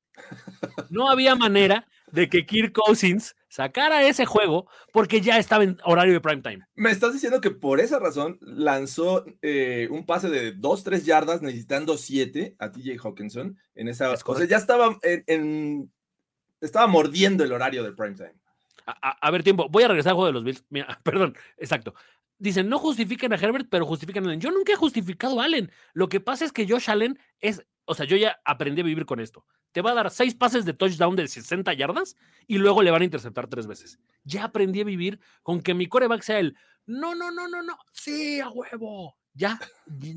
Speaker 3: No había manera de que Kirk Cousins sacara ese juego porque ya estaba en horario de prime time.
Speaker 2: Me estás diciendo que por esa razón lanzó eh, un pase de 2-3 yardas necesitando 7 a TJ Hawkinson en esa. O sea, ya estaba en, estaba mordiendo el horario de prime time.
Speaker 3: A, a, ver, tiempo. Voy a regresar al juego de los Bills. Mira, perdón, exacto dicen, no justifiquen a Herbert, pero justifican a Allen. Yo nunca he justificado a Allen. Lo que pasa es que Josh Allen es, o sea, yo ya aprendí a vivir con esto. Te va a dar seis pases de touchdown de 60 yardas y luego le van a interceptar tres veces. Ya aprendí a vivir con que mi coreback sea el, no, no, no, no, no, sí, a huevo. Ya,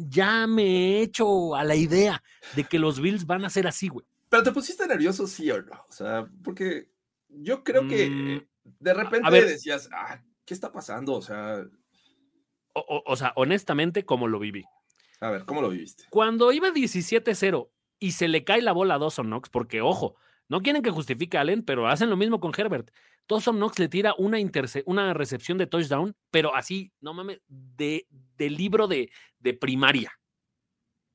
Speaker 3: ya me he hecho a la idea de que los Bills van a ser así, güey.
Speaker 2: Pero te pusiste nervioso, sí o no. O sea, porque yo creo que mm, de repente decías, ah, ¿qué está pasando? O sea,
Speaker 3: o, sea, honestamente, ¿cómo lo viví?
Speaker 2: A ver, ¿cómo lo viviste?
Speaker 3: Cuando iba 17-0 y se le cae la bola a Dawson Knox, porque ojo, no quieren que justifique a Allen, pero hacen lo mismo con Herbert. Dawson Knox le tira una, una recepción de touchdown, pero así, no mames, de, de libro de, de primaria.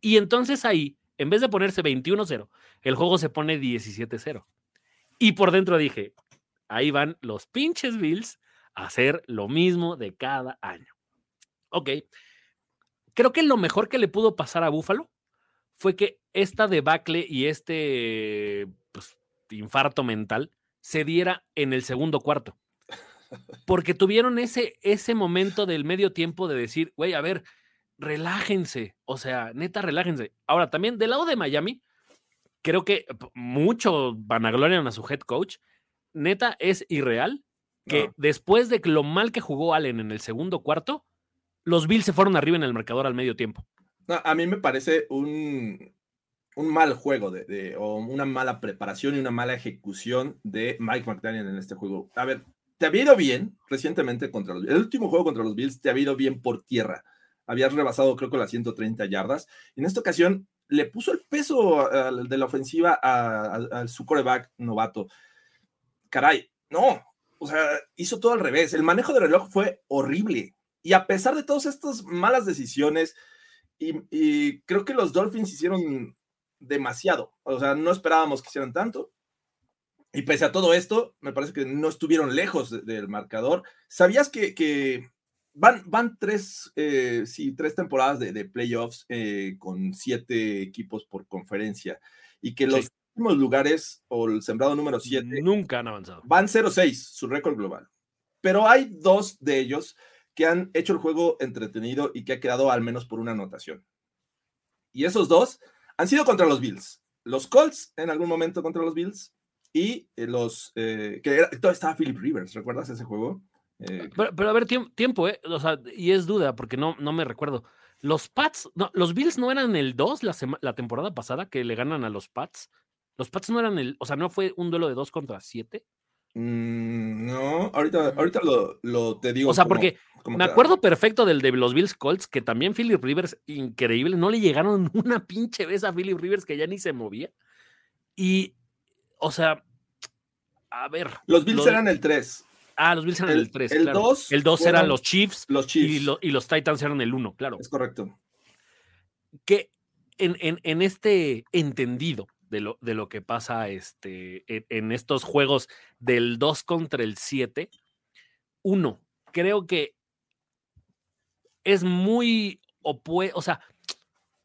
Speaker 3: Y entonces ahí, en vez de ponerse 21-0, el juego se pone 17-0. Y por dentro dije, ahí van los pinches Bills a hacer lo mismo de cada año. Ok. Creo que lo mejor que le pudo pasar a Búfalo fue que esta debacle y este pues, infarto mental se diera en el segundo cuarto. Porque tuvieron ese, ese momento del medio tiempo de decir, güey, a ver, relájense. O sea, neta, relájense. Ahora, también del lado de Miami, creo que mucho vanaglorian a su head coach. Neta, es irreal que después de lo mal que jugó Allen en el segundo cuarto, los Bills se fueron arriba en el marcador al medio tiempo.
Speaker 2: a mí me parece un, un mal juego de, o una mala preparación y una mala ejecución de Mike McDaniel en este juego. A ver, te había ido bien recientemente contra los El último juego contra los Bills te había ido bien por tierra. Habías rebasado, creo que las 130 yardas. En esta ocasión le puso el peso de la ofensiva a, su coreback novato. Caray, no. O sea, hizo todo al revés. El manejo de reloj fue horrible. Y a pesar de todas estas malas decisiones, y, creo que los Dolphins hicieron demasiado. O sea, no esperábamos que hicieran tanto. Y pese a todo esto, me parece que no estuvieron lejos de- del marcador. ¿Sabías que, que van, van tres, eh, sí, tres temporadas de, de playoffs eh, con siete equipos por conferencia? Y que los
Speaker 3: Sí.
Speaker 2: últimos lugares o el sembrado número siete
Speaker 3: Nunca han avanzado.
Speaker 2: van 0-6, su récord global. Pero hay dos de ellos que han hecho el juego entretenido y que ha quedado al menos por una anotación. Y esos dos han sido contra los Bills. Los Colts en algún momento contra los Bills y eh, los eh, que era, todo estaba Philip Rivers, ¿recuerdas ese juego? Eh,
Speaker 3: Pero, pero a ver, tiemp- tiempo, ¿eh? Y es duda porque no, no me recuerdo. Los Pats, no, los Bills no eran el 2 la, la temporada pasada que le ganan a los Pats. Los Pats no eran el, o sea, no fue un duelo de 2 contra 7.
Speaker 2: Mm, no, ahorita, ahorita lo, lo te digo.
Speaker 3: O sea,
Speaker 2: cómo-
Speaker 3: porque
Speaker 2: cómo
Speaker 3: me
Speaker 2: quedaron.
Speaker 3: acuerdo perfecto del de los Bills Colts, que también Philip Rivers, increíble, no le llegaron una pinche vez a Philip Rivers que ya ni se movía. Y, o sea, a ver.
Speaker 2: Los Bills
Speaker 3: lo-
Speaker 2: eran el 3,
Speaker 3: Ah, los Bills eran
Speaker 2: el-
Speaker 3: el 3.
Speaker 2: el dos
Speaker 3: El 2 eran los Chiefs,
Speaker 2: los Chiefs.
Speaker 3: y, lo- y los Titans eran el 1, claro.
Speaker 2: Es correcto.
Speaker 3: que en, en- en este entendido de lo, de lo que pasa este, en, en estos juegos del 2 contra el 7, uno, creo que es muy opue- o sea,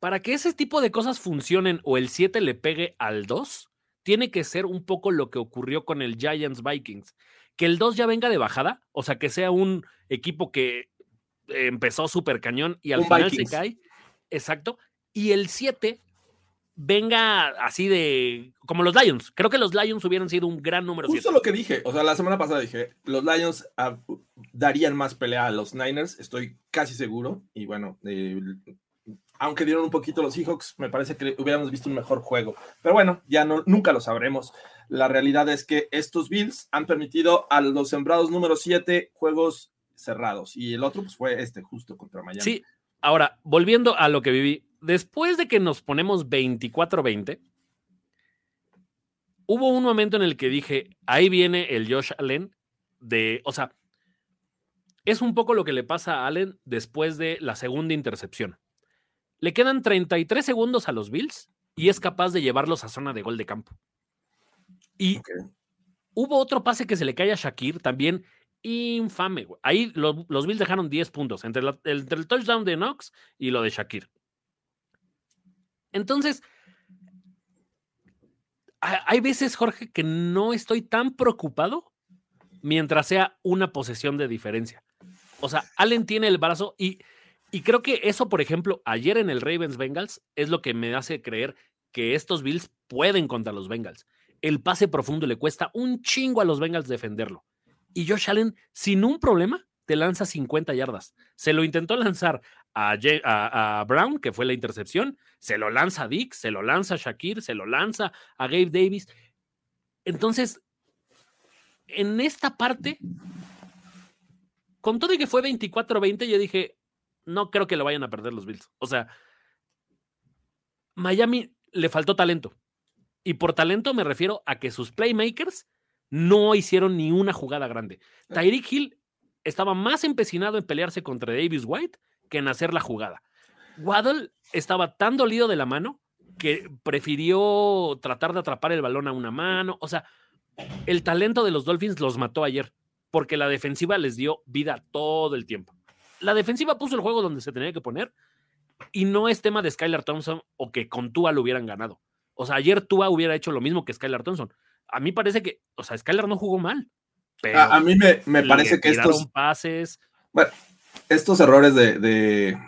Speaker 3: para que ese tipo de cosas funcionen o el 7 le pegue al 2, tiene que ser un poco lo que ocurrió con el Giants Vikings, que el 2 ya venga de bajada, o sea, que sea un equipo que empezó súper cañón y al
Speaker 2: Un
Speaker 3: final
Speaker 2: Vikings.
Speaker 3: se cae. Exacto. Y el 7 venga así de. Como los Lions. Creo que los Lions hubieran sido un gran número 7.
Speaker 2: Justo lo que dije, o sea, la semana pasada dije, los Lions ah, darían más pelea a los Niners, estoy casi seguro, y bueno, eh, aunque dieron un poquito los Seahawks, me parece que hubiéramos visto un mejor juego, pero bueno, ya no, nunca lo sabremos. La realidad es que estos Bills han permitido a los sembrados número 7 juegos cerrados, y el otro pues fue este justo contra Miami.
Speaker 3: Sí. Ahora, volviendo a lo que viví, después de que nos ponemos 24-20, hubo un momento en el que dije, ahí viene el Josh Allen de, o sea, es un poco lo que le pasa a Allen después de la segunda intercepción. Le quedan 33 segundos a los Bills y es capaz de llevarlos a zona de gol de campo. Y hubo otro pase que se le cae a Shakir, también infame. Ahí lo- los Bills dejaron 10 puntos entre, la- entre el touchdown de Knox y lo de Shakir. Entonces, ha- hay veces, Jorge, que no estoy tan preocupado mientras sea una posesión de diferencia. O sea, Allen tiene el brazo y, y creo que eso, por ejemplo, ayer en el Ravens Bengals es lo que me hace creer que estos Bills pueden contra los Bengals. El pase profundo le cuesta un chingo a los Bengals defenderlo. Y Josh Allen, sin un problema, te lanza 50 yardas. Se lo intentó lanzar a, Ye- a- a Brown, que fue la intercepción, se lo lanza a Dick, se lo lanza a Shakir, se lo lanza a Gabe Davis. Entonces, en esta parte, con todo y que fue 24-20, yo dije, no creo que lo vayan a perder los Bills. O sea, Miami le faltó talento. Y por talento me refiero a que sus playmakers no hicieron ni una jugada grande. Tyreek Hill estaba más empecinado en pelearse contra Davis White que en hacer la jugada. Waddle estaba tan dolido de la mano que prefirió tratar de atrapar el balón a una mano. O sea, el talento de los Dolphins los mató ayer porque la defensiva les dio vida todo el tiempo. La defensiva puso el juego donde se tenía que poner y no es tema de Skylar Thompson o que con Tua lo hubieran ganado. O sea, ayer Tua hubiera hecho lo mismo que Skylar Thompson. A mí parece que, o sea, Skylar no jugó mal. Pero
Speaker 2: A, a mí me, me parece que estos,
Speaker 3: pases.
Speaker 2: Bueno, estos errores de, de,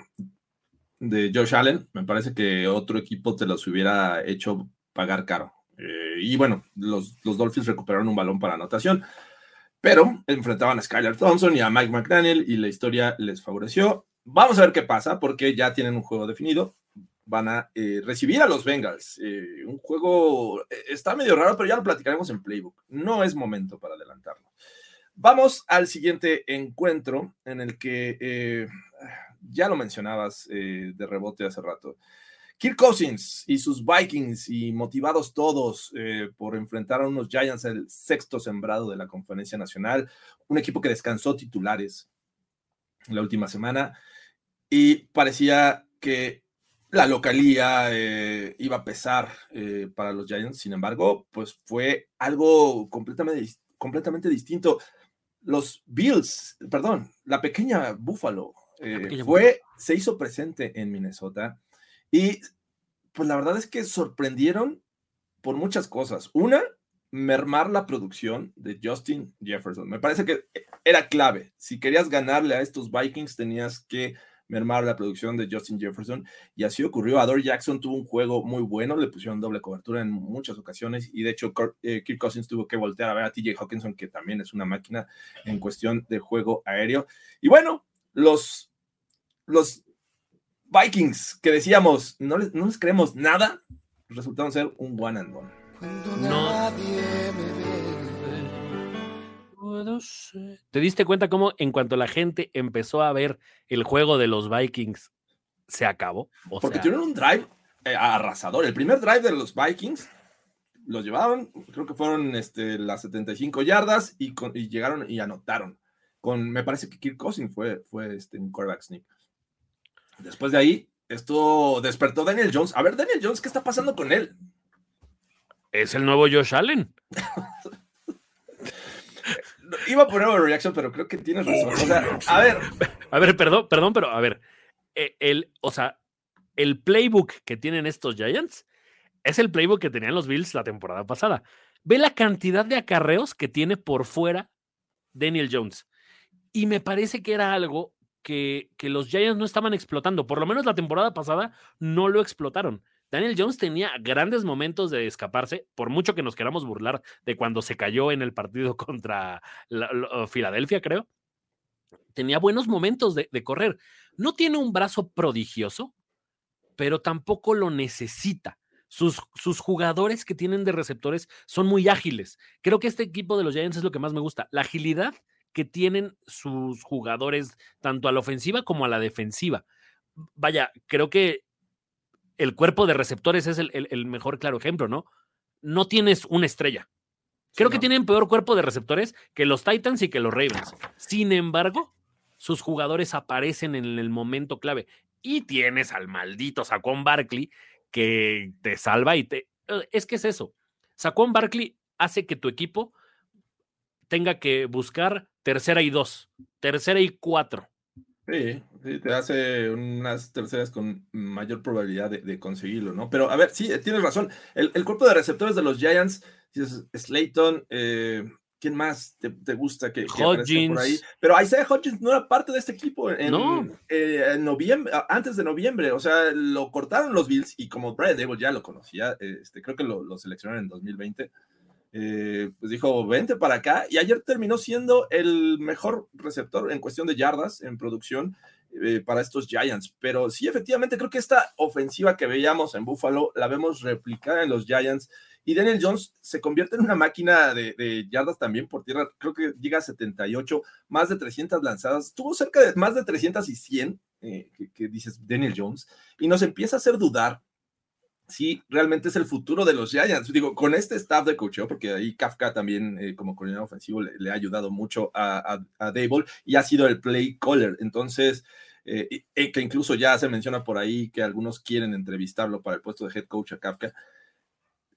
Speaker 2: de Josh Allen, me parece que otro equipo te los hubiera hecho pagar caro. Eh, y bueno, los, los Dolphins recuperaron un balón para anotación, pero enfrentaban a Skylar Thompson y a Mike McDaniel y la historia les favoreció. Vamos a ver qué pasa, porque ya tienen un juego definido. Van a eh, recibir a los Bengals. Eh, un juego eh, está medio raro, pero ya lo platicaremos en Playbook. No es momento para adelantarlo. Vamos al siguiente encuentro en el que eh, ya lo mencionabas eh, de rebote hace rato. Kirk Cousins y sus Vikings y motivados todos eh, por enfrentar a unos Giants, el sexto sembrado de la conferencia nacional, un equipo que descansó titulares la última semana y parecía que La localía eh, iba a pesar eh, para los Giants, sin embargo, pues fue algo completamente, completamente distinto. Los Bills, perdón, la pequeña Buffalo eh,
Speaker 3: pequeña
Speaker 2: fue, se hizo presente en Minnesota y pues la verdad es que sorprendieron por muchas cosas. Una, mermar la producción de Justin Jefferson. Me parece que era clave. Si querías ganarle a estos Vikings, tenías que mermar la producción de Justin Jefferson y así ocurrió. Adore Jackson tuvo un juego muy bueno, le pusieron doble cobertura en muchas ocasiones y de hecho Kirk, eh, Cousins tuvo que voltear a ver a TJ Hawkinson, que también es una máquina en cuestión de juego aéreo. Y bueno, los, los Vikings que decíamos, no les, no les creemos nada, resultaron ser un one and one.
Speaker 3: No. ¿Te diste cuenta cómo en cuanto la gente empezó a ver el juego de los Vikings se acabó? O
Speaker 2: Porque
Speaker 3: sea,
Speaker 2: tuvieron un drive eh, arrasador. El primer drive de los Vikings los llevaban, creo que fueron este, las 75 yardas y, con- y llegaron y anotaron. Con, me parece que Kirk Cousins fue, fue este, un quarterback sneak. Después de ahí, esto despertó Daniel Jones. A ver, Daniel Jones, ¿qué está pasando con él?
Speaker 3: es el nuevo Josh Allen.
Speaker 2: Iba a poner overreaction, pero creo que tienes razón. A ver,
Speaker 3: A ver, perdón, perdón, pero a ver, eh, el, o sea, el playbook que tienen estos Giants es el playbook que tenían los Bills la temporada pasada. Ve la cantidad de acarreos que tiene por fuera Daniel Jones. Y me parece que era algo que, que los Giants no estaban explotando. Por lo menos la temporada pasada no lo explotaron. Daniel Jones tenía grandes momentos de escaparse, por mucho que nos queramos burlar de cuando se cayó en el partido contra la- la- Filadelfia, creo tenía buenos momentos de, de correr. No tiene un brazo prodigioso, pero tampoco lo necesita. Sus, sus jugadores que tienen de receptores son muy ágiles. Creo que este equipo de los Giants es lo que más me gusta. La agilidad que tienen sus jugadores, tanto a la ofensiva como a la defensiva. Vaya, creo que el cuerpo de receptores es el, el- el mejor claro ejemplo, ¿no? No tienes una estrella. Creo que
Speaker 2: no.
Speaker 3: tienen peor cuerpo de receptores que los Titans y que los Ravens. Sin embargo, sus jugadores aparecen en el momento clave. Y tienes al maldito Saquon Barkley que te salva y te. eh, Es que es eso. Saquon Barkley hace que tu equipo tenga que buscar tercera y dos, tercera y cuatro.
Speaker 2: Sí, sí, te hace unas terceras con mayor probabilidad de, de conseguirlo, ¿no? Pero a ver, sí, eh, tienes razón. El, el cuerpo de receptores de los Giants, Slayton, eh, ¿quién más te, te gusta que, que aparezca por ahí? Pero Isaiah Hodgins no era parte de este equipo en,
Speaker 3: No.
Speaker 2: eh, en noviembre, antes de noviembre, o sea, lo cortaron los Bills y como Brian Dable ya lo conocía, este, creo que lo, lo seleccionaron en 2020. eh, pues dijo, vente para acá. Y ayer terminó siendo el mejor receptor en cuestión de yardas en producción eh, para estos Giants. Pero sí, efectivamente, creo que esta ofensiva que veíamos en Buffalo la vemos replicada en los Giants. Y Daniel Jones se convierte en una máquina de, de yardas también por tierra. Creo que llega a 78, más de 300 lanzadas. Tuvo cerca de más de 300 y 100, eh, que, que dices Daniel Jones. Y nos empieza a hacer dudar si realmente es el futuro de los Giants. Digo, con este staff de coacheo, porque ahí Kafka también eh, como coordinador ofensivo le, le ha ayudado mucho a, a, a Dable y ha sido el play caller. Entonces, eh, y que incluso ya se menciona por ahí que algunos quieren entrevistarlo para el puesto de head coach a Kafka.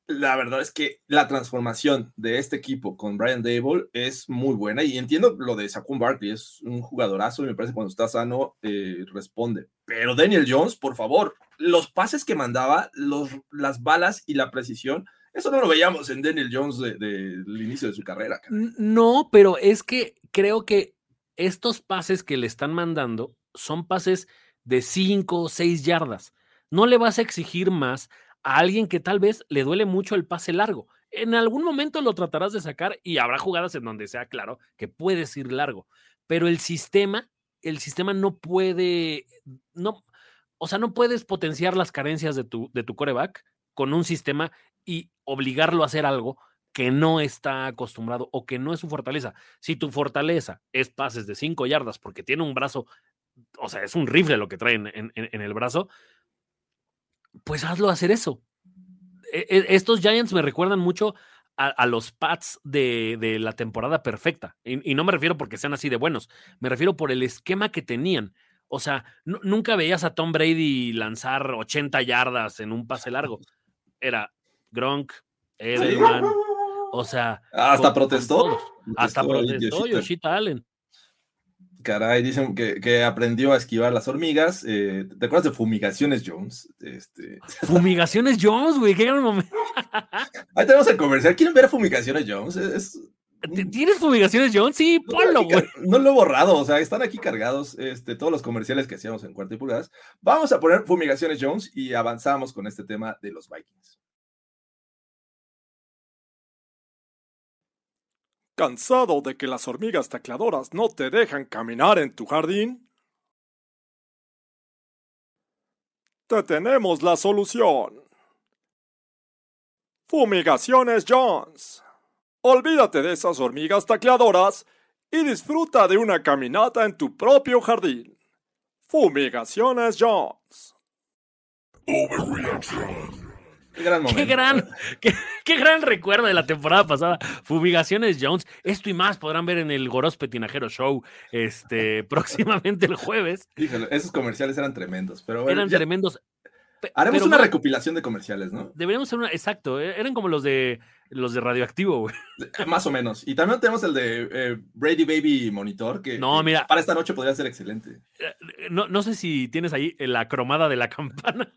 Speaker 2: La verdad es que la transformación de este equipo con Brian Dable es muy buena y entiendo lo de Saquon Barkley, es un jugadorazo y me parece que cuando está sano eh, responde. Pero Daniel Jones, por favor, los pases que mandaba, los, las balas y la precisión, eso no lo veíamos en Daniel Jones del de, del inicio de su carrera.
Speaker 3: No, pero es que creo que estos pases que le están mandando son pases de 5 o 6 yardas. No le vas a exigir más a alguien que tal vez le duele mucho el pase largo. En algún momento lo tratarás de sacar y habrá jugadas en donde sea claro que puedes ir largo, pero el sistema, el sistema no puede, no, o sea, no puedes potenciar las carencias de tu, de tu coreback con un sistema y obligarlo a hacer algo que no está acostumbrado o que no es su fortaleza. Si tu fortaleza es pases de 5 yardas porque tiene un brazo, o sea, es un rifle lo que trae en, en- en el brazo, pues hazlo hacer eso. E- e- Estos Giants me recuerdan mucho a, a los Pats de, de la temporada perfecta. Y, y no me refiero porque sean así de buenos, me refiero por el esquema que tenían. O sea, nu- nunca veías a Tom Brady lanzar 80 yardas en un pase largo. Era Gronk, Edelman, o sea.
Speaker 2: Hasta
Speaker 3: con- con
Speaker 2: protestó.
Speaker 3: todos. Hasta
Speaker 2: Protestó
Speaker 3: protestó. Yoshita Allen.
Speaker 2: Caray, dicen que, que aprendió a esquivar las hormigas. eh, ¿Te acuerdas de Fumigaciones Jones? Este,
Speaker 3: Fumigaciones Jones, güey, qué gran momento.
Speaker 2: ahí tenemos el comercial. ¿Quieren ver a Fumigaciones Jones? Es- es-
Speaker 3: ¿T- ¿Tienes fumigaciones Jones? Sí, ponlo, güey.
Speaker 2: No lo he borrado, o sea, están aquí cargados este, todos los comerciales que hacíamos en cuarta y pulgadas. Vamos a poner Fumigaciones Jones y avanzamos con este tema de los Vikings.
Speaker 4: ¿Cansado de que las hormigas tacleadoras no te dejan caminar en tu jardín? Te tenemos la solución. Fumigaciones Jones. Olvídate de esas hormigas tacleadoras y disfruta de una caminata en tu propio jardín. Fumigaciones Jones.
Speaker 2: Qué gran momento.
Speaker 3: Qué gran, qué, qué gran recuerdo de la temporada pasada. Fumigaciones Jones. Esto y más podrán ver en el Gorospe Tinajero Show este, próximamente el jueves.
Speaker 2: Híjole, esos comerciales eran tremendos, pero bueno,
Speaker 3: Eran
Speaker 2: ya
Speaker 3: tremendos.
Speaker 2: Haremos
Speaker 3: pero
Speaker 2: una recopilación de comerciales, ¿no?
Speaker 3: Deberíamos hacer una. Exacto, eh, eran como los de los de radioactivo, güey.
Speaker 2: Más o menos. Y también tenemos el de eh, Brady Baby Monitor, que,
Speaker 3: No, mira.
Speaker 2: para esta noche podría ser excelente.
Speaker 3: Eh, No, no sé si tienes ahí la cromada de la campana.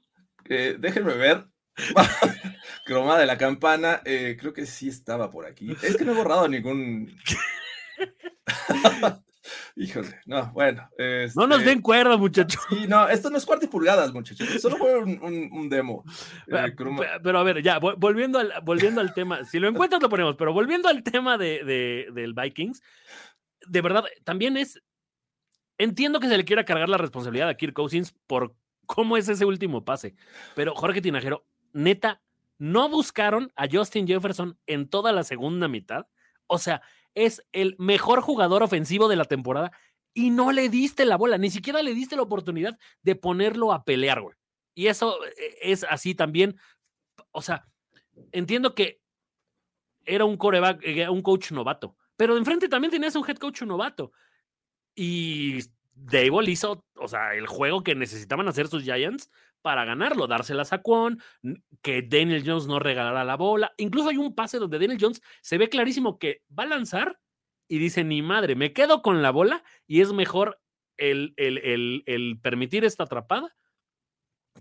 Speaker 2: Eh, déjenme ver. Cromada de la campana, eh, creo que sí estaba por aquí. Es que no he borrado ningún. Híjole, no, bueno.
Speaker 3: No nos
Speaker 2: este,
Speaker 3: den cuerda, muchachos.
Speaker 2: Sí, no, esto no es cuarta y pulgadas, muchachos. Solo fue un, un- un demo. Eh, croma-
Speaker 3: Pe- Pero a ver, ya, vol- volviendo al, volviendo al tema, si lo encuentras lo ponemos, pero volviendo al tema de, de- del Vikings, de verdad, también es, entiendo que se le quiera cargar la responsabilidad a Kirk Cousins por cómo es ese último pase, pero Jorge Tinajero, neta, no buscaron a Justin Jefferson en toda la segunda mitad, o sea, es el mejor jugador ofensivo de la temporada y no le diste la bola, ni siquiera le diste la oportunidad de ponerlo a pelear, güey. Y eso eh, es así también. O sea, entiendo que era un coreback, eh, un coach novato, pero de enfrente también tenías un head coach novato. Y Dable hizo, o sea, el juego que necesitaban hacer sus Giants para ganarlo, dársela a Saquon, que Daniel Jones no regalara la bola. Incluso hay un pase donde Daniel Jones se ve clarísimo que va a lanzar y dice, ni madre, me quedo con la bola y es mejor el, el- el- permitir esta atrapada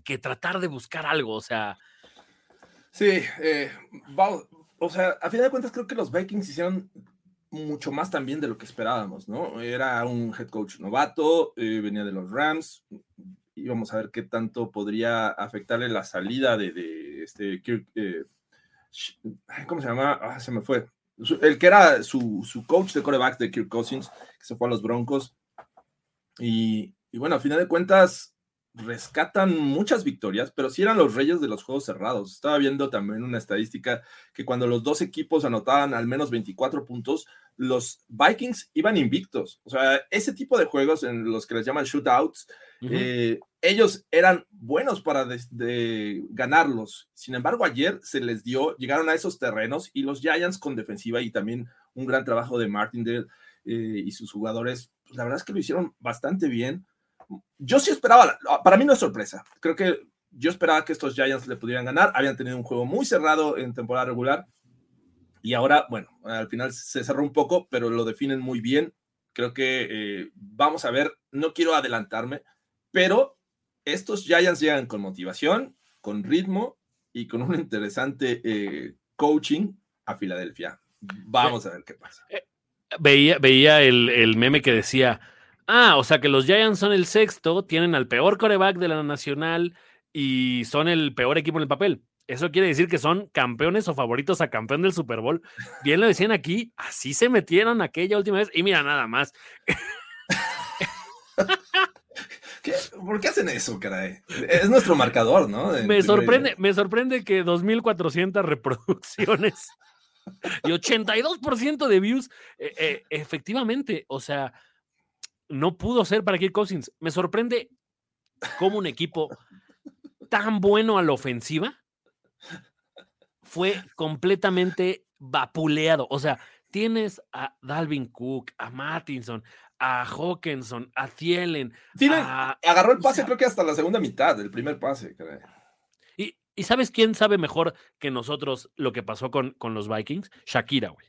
Speaker 3: que tratar de buscar algo. O sea,
Speaker 2: Sí, eh, o sea, a final de cuentas creo que los Vikings hicieron mucho más también de lo que esperábamos, ¿no? Era un head coach novato, eh, venía de los Rams, y vamos a ver qué tanto podría afectarle la salida de, de este Kirk, eh, ¿cómo se llama? Ah, se me fue. El que era su, su coach de corebacks de Kirk Cousins, que se fue a los Broncos. Y, y bueno, a final de cuentas, rescatan muchas victorias, pero sí eran los reyes de los juegos cerrados. Estaba viendo también una estadística que cuando los dos equipos anotaban al menos 24 puntos, los Vikings iban invictos. O sea, ese tipo de juegos en los que les llaman shootouts, eh, ellos eran buenos para de ganarlos. Sin embargo, ayer se les dio, llegaron a esos terrenos y los Giants con defensiva y también un gran trabajo de Martindale eh, y sus jugadores, pues, la verdad es que lo hicieron bastante bien. Yo sí esperaba, la- para mí no es sorpresa. Creo que yo esperaba que estos Giants le pudieran ganar. Habían tenido un juego muy cerrado en temporada regular y ahora, bueno, al final se cerró un poco, pero lo definen muy bien. Creo que eh, vamos a ver, no quiero adelantarme, pero estos Giants llegan con motivación, con ritmo y con un interesante eh, coaching a Filadelfia. Vamos a ver qué pasa.
Speaker 3: veía, veía el, el meme que decía, ah, o sea que los Giants son el sexto, tienen al peor coreback de la nacional y son el peor equipo en el papel. Eso quiere decir que son campeones o favoritos a campeón del Super Bowl. Bien lo decían aquí, así se metieron aquella última vez. Y mira, nada más.
Speaker 2: ¿Qué? ¿Por qué hacen eso, caray? Es nuestro marcador, ¿no? De-
Speaker 3: Me
Speaker 2: de-
Speaker 3: sorprende, me sorprende que 2.400 reproducciones y 82% de views, eh, eh, efectivamente, o sea, no pudo ser para Kirk Cousins. Me sorprende cómo un equipo tan bueno a la ofensiva fue completamente vapuleado. O sea, tienes a Dalvin Cook, a Mattinson, a Hawkinson, a Thielen. A-
Speaker 2: agarró el pase, creo que hasta la segunda mitad, el primer pase. caray.
Speaker 3: Y, y ¿sabes quién sabe mejor que nosotros lo que pasó con, con los Vikings? Shakira, güey.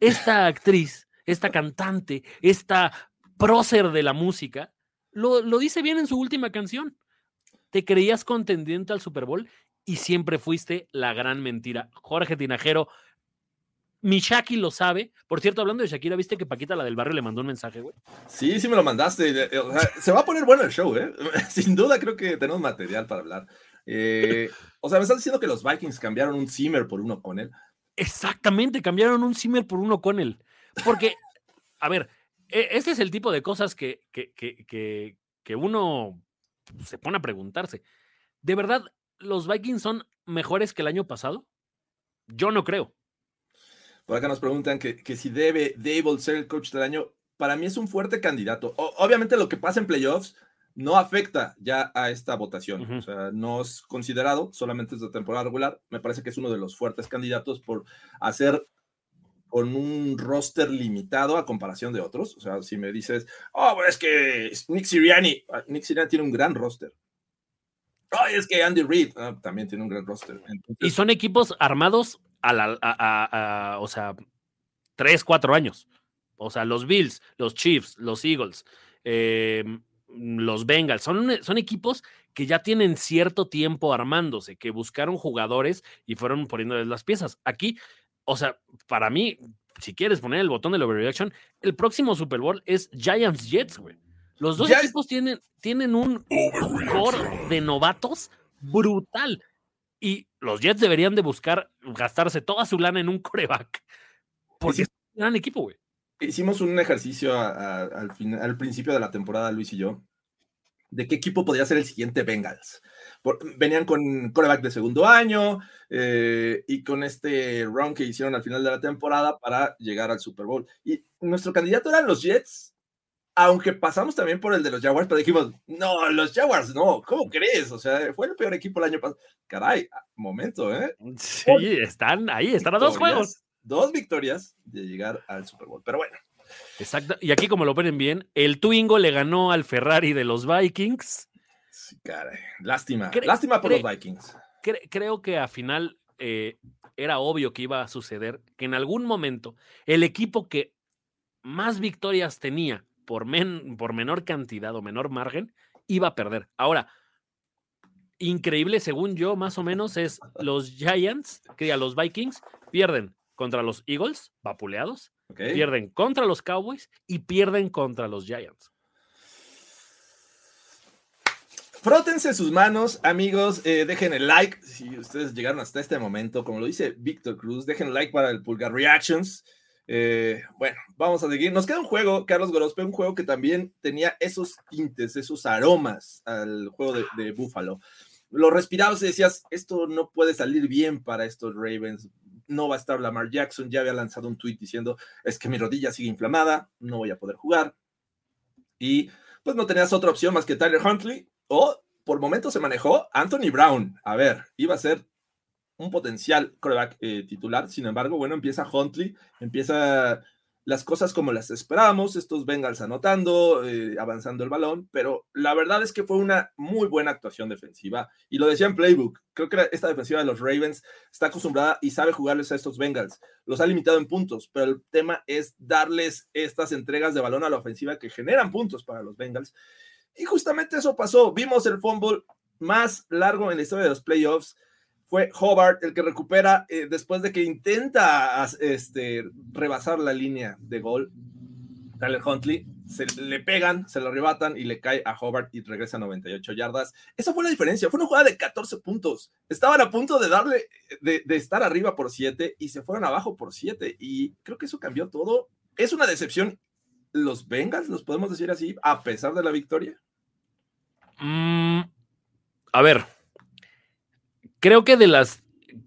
Speaker 3: Esta actriz, esta cantante, esta prócer de la música, lo, lo dice bien en su última canción. Te creías contendiente al Super Bowl y siempre fuiste la gran mentira. Jorge Tinajero, mi Shaki lo sabe. Por cierto, hablando de Shakira, ¿viste que Paquita, la del barrio, le mandó un mensaje, güey?
Speaker 2: Sí, sí me lo mandaste. eh, o sea, se va a poner bueno el show, ¿eh? Sin duda creo que tenemos material para hablar. Eh, o sea, me estás diciendo que los Vikings cambiaron un Zimmer por uno con él.
Speaker 3: Exactamente, cambiaron un Zimmer por uno con él. Porque, a ver, este es el tipo de cosas que, que, que, que, uno se pone a preguntarse. ¿De verdad los Vikings son mejores que el año pasado? Yo no creo.
Speaker 2: Por acá nos preguntan que, que si debe Dable ser el coach del año. Para mí es un fuerte candidato. O- obviamente lo que pasa en playoffs no afecta ya a esta votación. O sea, no es considerado, solamente es de temporada regular. Me parece que es uno de los fuertes candidatos por hacer con un roster limitado a comparación de otros. O sea, si me dices, oh, es que Nick Siriani, ah, Nick Siriani tiene un gran roster. Ay, es que Andy Reid ah, también tiene un gran roster.
Speaker 3: Y son equipos armados a la, a- a- a- o sea, tres, cuatro años. O sea, los Bills, los Chiefs, los Eagles, eh, los Bengals, son, son equipos que ya tienen cierto tiempo armándose, que buscaron jugadores y fueron poniéndoles las piezas. Aquí, o sea, para mí, si quieres poner el botón de la overreaction, el próximo Super Bowl es Giants Jets, güey. Los dos equipos tienen, tienen un core de novatos brutal. Y los Jets deberían de buscar gastarse toda su lana en un coreback. Porque es un gran equipo, güey.
Speaker 2: Hicimos un ejercicio a- a- al, fin- al principio de la temporada, Luis y yo, de qué equipo podría ser el siguiente Bengals. Por- venían con coreback de segundo año eh, y con este run que hicieron al final de la temporada para llegar al Super Bowl. Y nuestro candidato eran los Jets, aunque pasamos también por el de los Jaguars, pero dijimos, no, los Jaguars, no, ¿cómo crees? O sea, fue el peor equipo el año pasado. Caray, momento, ¿eh?
Speaker 3: Sí, están ahí, están a dos juegos.
Speaker 2: Dos victorias de llegar al Super Bowl. Pero bueno,
Speaker 3: Exacto. Y aquí, como lo ponen bien, el Twingo le ganó al Ferrari de los Vikings.
Speaker 2: sí, caray, lástima.
Speaker 3: Cre-
Speaker 2: lástima por los Vikings.
Speaker 3: Cre- creo que a final eh, era obvio que iba a suceder que en algún momento el equipo que más victorias tenía por, men- por menor cantidad o menor margen iba a perder. Ahora, increíble, según yo, más o menos, es los Giants, que diga, los Vikings, pierden contra los Eagles, vapuleados, pierden contra los Cowboys y pierden contra los Giants.
Speaker 2: Frótense sus manos, amigos. eh, dejen el like si ustedes llegaron hasta este momento. Como lo dice Víctor Cruz, dejen like para el Pulgar Reactions. Eh, bueno, vamos a seguir. Nos queda un juego, Carlos Gorospe, un juego que también tenía esos tintes, esos aromas al juego de, de Buffalo. Lo respirabas y decías, esto no puede salir bien para estos Ravens. No va a estar Lamar Jackson. Ya había lanzado un tweet diciendo, es que mi rodilla sigue inflamada, no voy a poder jugar. Y pues no tenías otra opción más que Tyler Huntley o por momentos se manejó Anthony Brown. A ver, iba a ser un potencial coreback eh, titular. Sin embargo, bueno, empieza Huntley, empieza las cosas como las esperábamos, estos Bengals anotando, eh, avanzando el balón, pero la verdad es que fue una muy buena actuación defensiva. Y lo decía en Playbook, creo que esta defensiva de los Ravens está acostumbrada y sabe jugarles a estos Bengals. Los ha limitado en puntos, pero el tema es darles estas entregas de balón a la ofensiva que generan puntos para los Bengals. Y justamente eso pasó. Vimos el fumble más largo en la historia de los playoffs. Fue Hobart el que recupera eh, después de que intenta este, rebasar la línea de gol. Tyler Huntley se le pegan, se lo arrebatan y le cae a Hobart y regresa a 98 yardas. Esa fue la diferencia. Fue una jugada de 14 puntos. Estaban a punto de darle, de, estar arriba por 7 y se fueron abajo por 7. Y creo que eso cambió todo. Es una decepción. Los Bengals, los podemos decir así, a pesar de la victoria.
Speaker 3: Mm, a ver, creo que de las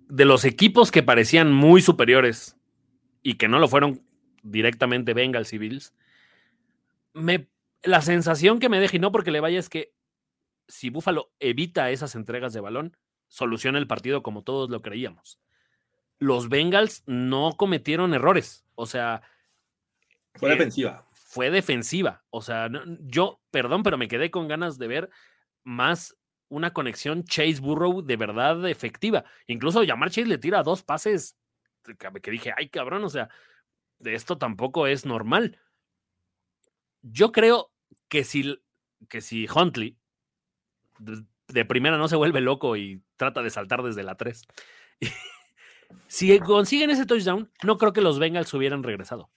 Speaker 3: de los equipos que parecían muy superiores y que no lo fueron directamente Bengals y Bills, me, la sensación que me deja, y no porque le vaya, es que si Buffalo evita esas entregas de balón, soluciona el partido como todos lo creíamos. Los Bengals no cometieron errores, o sea,
Speaker 2: Fue
Speaker 3: Eh,
Speaker 2: defensiva.
Speaker 3: fue defensiva. O sea, no- yo, perdón, pero me quedé con ganas de ver más una conexión Chase Burrow de verdad efectiva. Incluso Yamar Chase le tira dos pases que dije, ay cabrón, o sea, esto tampoco es normal. Yo creo que si, que si Huntley de, de primera no se vuelve loco y trata de saltar desde la 3, si consiguen ese touchdown, no creo que los Bengals hubieran regresado.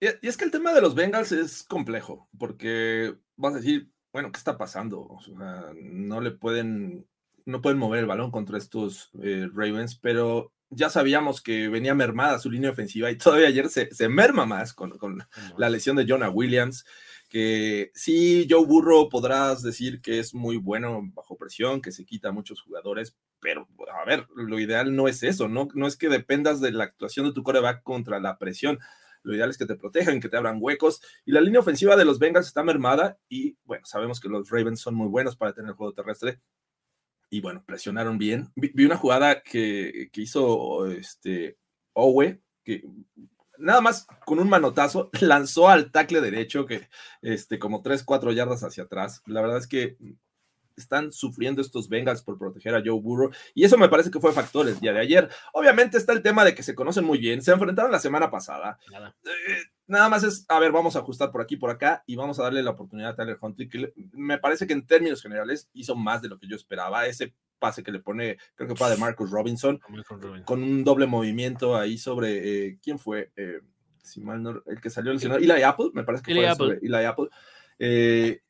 Speaker 2: Y es que el tema de los Bengals es complejo, porque vas a decir, bueno, ¿qué está pasando? O sea, no le pueden, no pueden mover el balón contra estos eh, Ravens, pero ya sabíamos que venía mermada su línea ofensiva y todavía ayer se, se merma más con, con la lesión de Jonah Williams, que sí, Joe Burrow podrás decir que es muy bueno bajo presión, que se quita a muchos jugadores, pero a ver, lo ideal no es eso, no, no es que dependas de la actuación de tu coreback contra la presión. Lo ideal es que te protejan, que te abran huecos. Y la línea ofensiva de los Bengals está mermada. Y bueno, sabemos que los Ravens son muy buenos para tener juego terrestre. Y bueno, presionaron bien. Vi, vi una jugada que, que, hizo este Owe, que nada más con un manotazo lanzó al tackle derecho, que este, como 3, 4 yardas hacia atrás. La verdad es que están sufriendo estos Bengals por proteger a Joe Burrow y eso me parece que fue factor el día de ayer. Obviamente está el tema de que se conocen muy bien, se enfrentaron la semana pasada.
Speaker 3: Nada.
Speaker 2: Eh, nada más es, a ver, vamos a ajustar por aquí, por acá y vamos a darle la oportunidad a Tyler Huntley, que me parece que en términos generales hizo más de lo que yo esperaba. Ese pase que le pone, creo que fue de Marcus Robinson,
Speaker 3: Robinson.
Speaker 2: con un doble movimiento ahí sobre, eh, ¿quién fue? Eh, si mal no, el que salió lesionado, Eli Apple, me parece que
Speaker 3: Eli
Speaker 2: fue
Speaker 3: Apple.
Speaker 2: sobre Eli Apple. Eh,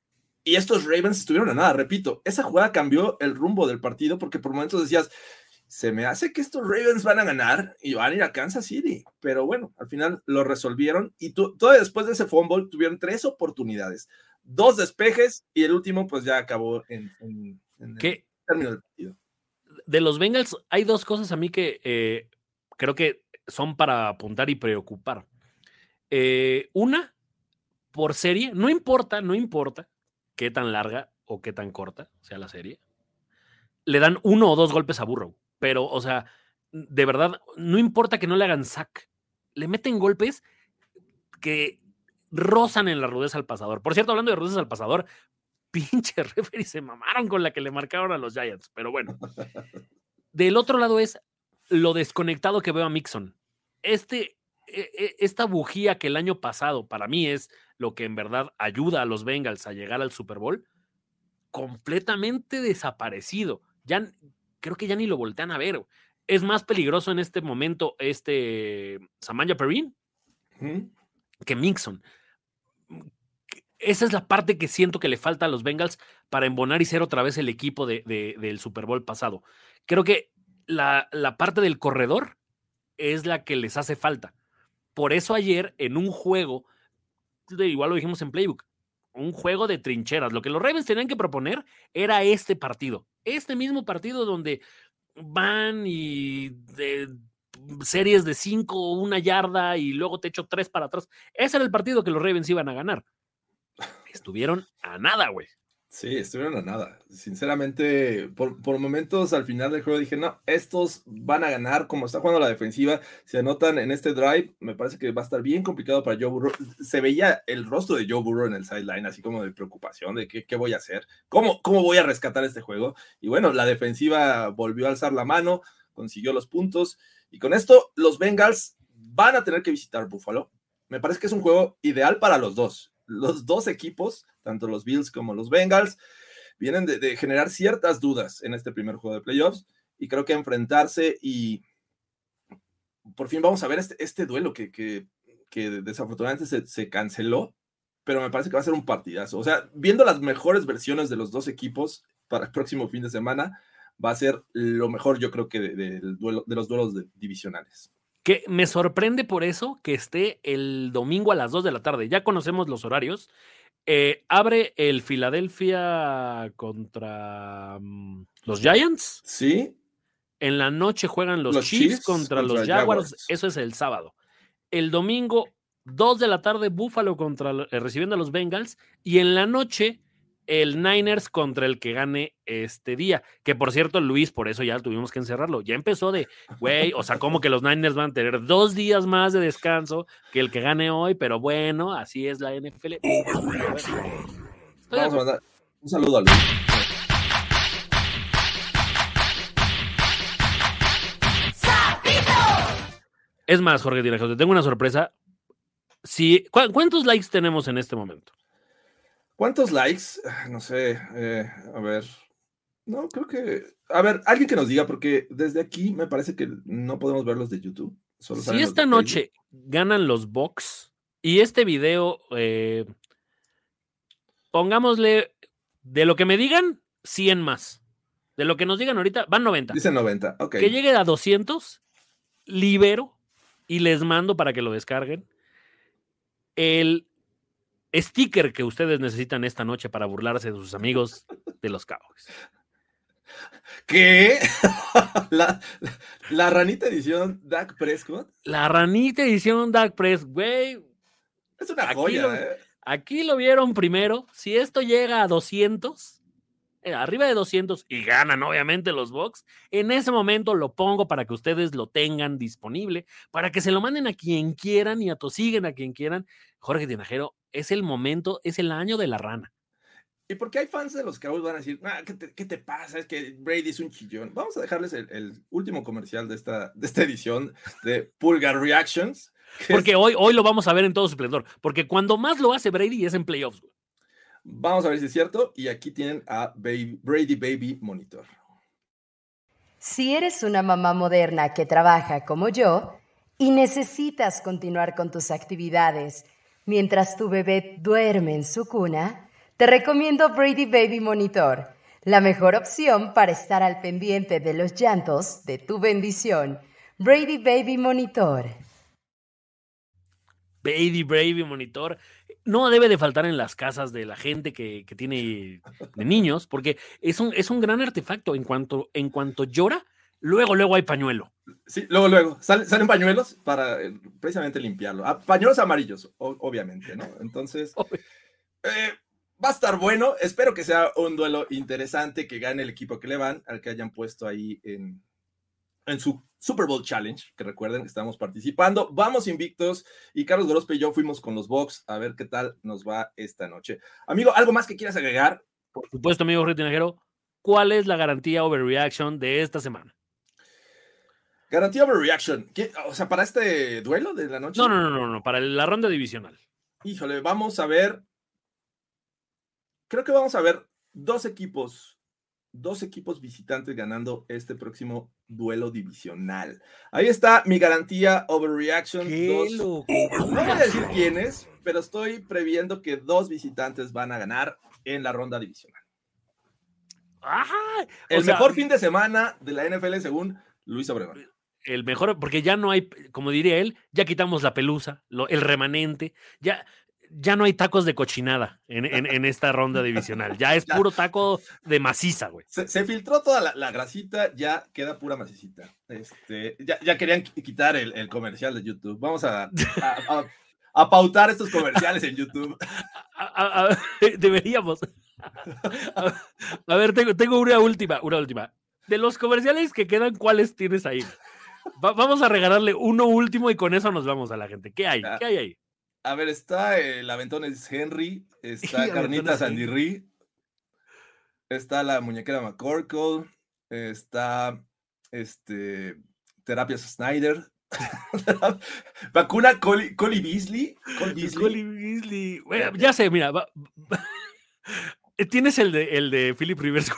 Speaker 2: y estos Ravens estuvieron a nada, repito, esa jugada cambió el rumbo del partido porque por momentos decías, se me hace que estos Ravens van a ganar y van a ir a Kansas City, pero bueno, al final lo resolvieron y tú, todo después de ese fumble tuvieron tres oportunidades, dos despejes y el último pues ya acabó en, en, el término del partido.
Speaker 3: De los Bengals hay dos cosas a mí que eh, creo que son para apuntar y preocupar. Eh, una, por serie, no importa, no importa qué tan larga o qué tan corta sea la serie, le dan uno o dos golpes a Burrow. Pero, o sea, de verdad, no importa que no le hagan sack, le meten golpes que rozan en la rudeza al pasador. Por cierto, hablando de rudeza al pasador, pinche referee se mamaron con la que le marcaron a los Giants, pero bueno. Del otro lado es lo desconectado que veo a Mixon. Este, e, esta bujía que el año pasado para mí es lo que en verdad ayuda a los Bengals a llegar al Super Bowl, completamente desaparecido. Ya creo que ya ni lo voltean a ver. Es más peligroso en este momento este Samanja Perrin
Speaker 2: ¿Mm?
Speaker 3: que Mixon. Esa es la parte que siento que le falta a los Bengals para embonar y ser otra vez el equipo de, de, del Super Bowl pasado. Creo que la, la, parte del corredor es la que les hace falta. Por eso ayer en un juego, igual lo dijimos en Playbook, un juego de trincheras. Lo que los Ravens tenían que proponer era este partido. Este mismo partido donde van y de series de cinco, una yarda y luego te echo tres para atrás. Ese era el partido que los Ravens iban a ganar. Estuvieron a nada, güey.
Speaker 2: Sí, estuvieron a nada. Sinceramente, por, por, momentos al final del juego dije, no, estos van a ganar como está jugando la defensiva. Se anotan en este drive, me parece que va a estar bien complicado para Joe Burrow. Se veía el rostro de Joe Burrow en el sideline, así como de preocupación de qué, qué voy a hacer, ¿Cómo, cómo voy a rescatar este juego. Y bueno, la defensiva volvió a alzar la mano, consiguió los puntos. Y con esto, los Bengals van a tener que visitar Buffalo. Me parece que es un juego ideal para los dos. Los dos equipos, tanto los Bills como los Bengals, vienen de, generar ciertas dudas en este primer juego de playoffs y creo que enfrentarse y por fin vamos a ver este, este duelo que, desafortunadamente se, canceló, pero me parece que va a ser un partidazo. O sea, viendo las mejores versiones de los dos equipos para el próximo fin de semana, va a ser lo mejor yo creo que de, de, de los duelos divisionales.
Speaker 3: Que me sorprende por eso que esté el domingo a las 2 de la tarde. Ya conocemos los horarios. Eh, abre el Filadelfia contra um, los Giants.
Speaker 2: Sí.
Speaker 3: En la noche juegan los, los Chiefs, Chiefs, contra, contra los Jaguars. Jaguars. Eso es el sábado. El domingo, 2 de la tarde, Buffalo contra, eh, recibiendo a los Bengals. Y en la noche, el Niners contra el que gane este día. Que por cierto, Luis, por eso ya tuvimos que encerrarlo. Ya empezó de, güey, o sea, como que los Niners van a tener dos días más de descanso que el que gane hoy, pero bueno, así es la NFL.
Speaker 2: Vamos a mandar un saludo a Luis.
Speaker 3: Es más, Jorge te tengo una sorpresa. Si, ¿cu- ¿Cuántos likes tenemos en este momento?
Speaker 2: ¿Cuántos likes? Ah, No sé, eh, a ver. No, creo que. A ver, alguien que nos diga, porque desde aquí me parece que no podemos ver los de YouTube. Solo
Speaker 3: Si esta
Speaker 2: Facebook.
Speaker 3: noche ganan los Bucks y este video, eh, pongámosle, de lo que me digan, 100 más. De lo que nos digan ahorita, van 90.
Speaker 2: Dice 90, ok.
Speaker 3: Que llegue a 200, libero y les mando para que lo descarguen. El sticker que ustedes necesitan esta noche para burlarse de sus amigos de los Cowboys.
Speaker 2: ¿Qué? la, la ranita edición Dak Prescott
Speaker 3: La ranita edición Dark Press, güey.
Speaker 2: es una
Speaker 3: Aquí
Speaker 2: joya,
Speaker 3: lo-
Speaker 2: ¿eh?
Speaker 3: Aquí lo vieron primero. Si esto llega a 200, eh, arriba de 200 y ganan obviamente los Bucks, en ese momento lo pongo para que ustedes lo tengan disponible, para que se lo manden a quien quieran y atosiguen a quien quieran. Jorge Tinajero, es el momento, es el año de la rana.
Speaker 2: ¿Y por qué hay fans de los Cowboys van a decir, "Ah, ¿qué, te, qué te pasa? Es que Brady es un chillón. Vamos a dejarles el, el último comercial de esta, de esta edición de Pulgar Reactions. es-
Speaker 3: Porque hoy, hoy lo vamos a ver en todo su esplendor. Porque cuando más lo hace Brady es en playoffs. güey.
Speaker 2: Vamos a ver si es cierto. Y aquí tienen a Baby- Brady Baby Monitor.
Speaker 5: Si eres una mamá moderna que trabaja como yo y necesitas continuar con tus actividades mientras tu bebé duerme en su cuna, te recomiendo Brady Baby Monitor, la mejor opción para estar al pendiente de los llantos de tu bendición. Brady Baby Monitor.
Speaker 3: Baby, Brady, monitor. No debe de faltar en las casas de la gente que, que tiene niños, porque es un, es un gran artefacto. En cuanto, en cuanto llora, luego, luego hay pañuelo.
Speaker 2: Sí, luego, luego, sal- salen pañuelos para eh, precisamente limpiarlo. Ah, pañuelos amarillos, o- obviamente, ¿no? Entonces, eh, va a estar bueno. Espero que sea un duelo interesante, que gane el equipo que le van, al que hayan puesto ahí en, en su Super Bowl Challenge, que recuerden que estamos participando. Vamos invictos y Carlos Gorospe y yo fuimos con los Bucks a ver qué tal nos va esta noche. Amigo, ¿algo más que quieras agregar?
Speaker 3: Por supuesto, amigo Jorge Tinajero, ¿cuál es la garantía overreaction de esta semana?
Speaker 2: Garantía overreaction. ¿Qué- O sea, para este duelo de la noche.
Speaker 3: No, no, no, no, no, para la ronda divisional.
Speaker 2: Híjole, vamos a ver. Creo que vamos a ver dos equipos, dos equipos visitantes ganando este próximo duelo divisional. Ahí está mi garantía overreaction. dos- No voy a decir quiénes, pero estoy previendo que dos visitantes van a ganar en la ronda divisional.
Speaker 3: ¡Ah!
Speaker 2: El
Speaker 3: O sea,
Speaker 2: mejor fin de semana de la NFL según Luis Obregón.
Speaker 3: El mejor, porque ya no hay, como diría él, ya quitamos la pelusa, lo- el remanente, ya, ya no hay tacos de cochinada en, en- en esta ronda divisional. Ya es
Speaker 2: Ya.
Speaker 3: puro taco de maciza, güey.
Speaker 2: Se, se filtró toda la, la grasita, ya queda pura macicita. Este, ya, ya querían qui- quitar el, el comercial de YouTube. Vamos a, a- a- a pautar estos comerciales en YouTube.
Speaker 3: Deberíamos. A, a ver, tengo, tengo una última, una última. De los comerciales que quedan, ¿cuáles tienes ahí? Va- vamos a regalarle uno último y con eso nos vamos a la gente. ¿Qué hay?
Speaker 2: Ah.
Speaker 3: ¿Qué hay ahí?
Speaker 2: A ver, está el Aventones Henry, está Carnitas Ree, está la muñequera McCorkle, está este Terapias Snyder, vacuna Coli, Coli Beasley, Cole Beasley.
Speaker 3: Ya sé, mira. va- Tienes el de, el de Philip Rivers.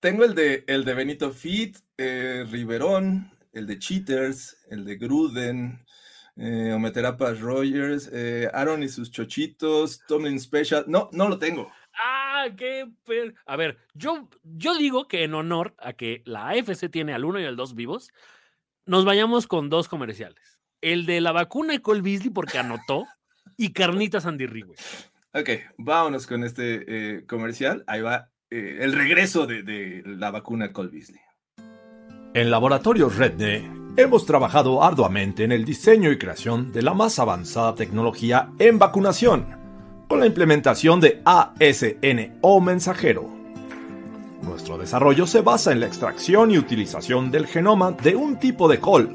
Speaker 2: Tengo el de, el de Benito Fit, eh, Riverón, el de Cheaters, el de Gruden, eh, Ometerapas Rogers, eh, Aaron y sus chochitos, Tomlin Special. No, no lo tengo.
Speaker 3: Ah, qué. per- A ver, yo, yo digo que en honor a que la AFC tiene al 1 y al 2 vivos, nos vayamos con dos comerciales. El de la vacuna de Cole Beasley porque anotó y Carnitas Andy güey.
Speaker 2: Ok, vámonos con este eh, comercial. Ahí va eh, el regreso de, de la vacuna Cole Beasley.
Speaker 4: En Laboratorios Redne hemos trabajado arduamente en el diseño y creación de la más avanzada tecnología en vacunación, con la implementación de ASN o mensajero. Nuestro desarrollo se basa en la extracción y utilización del genoma de un tipo de col,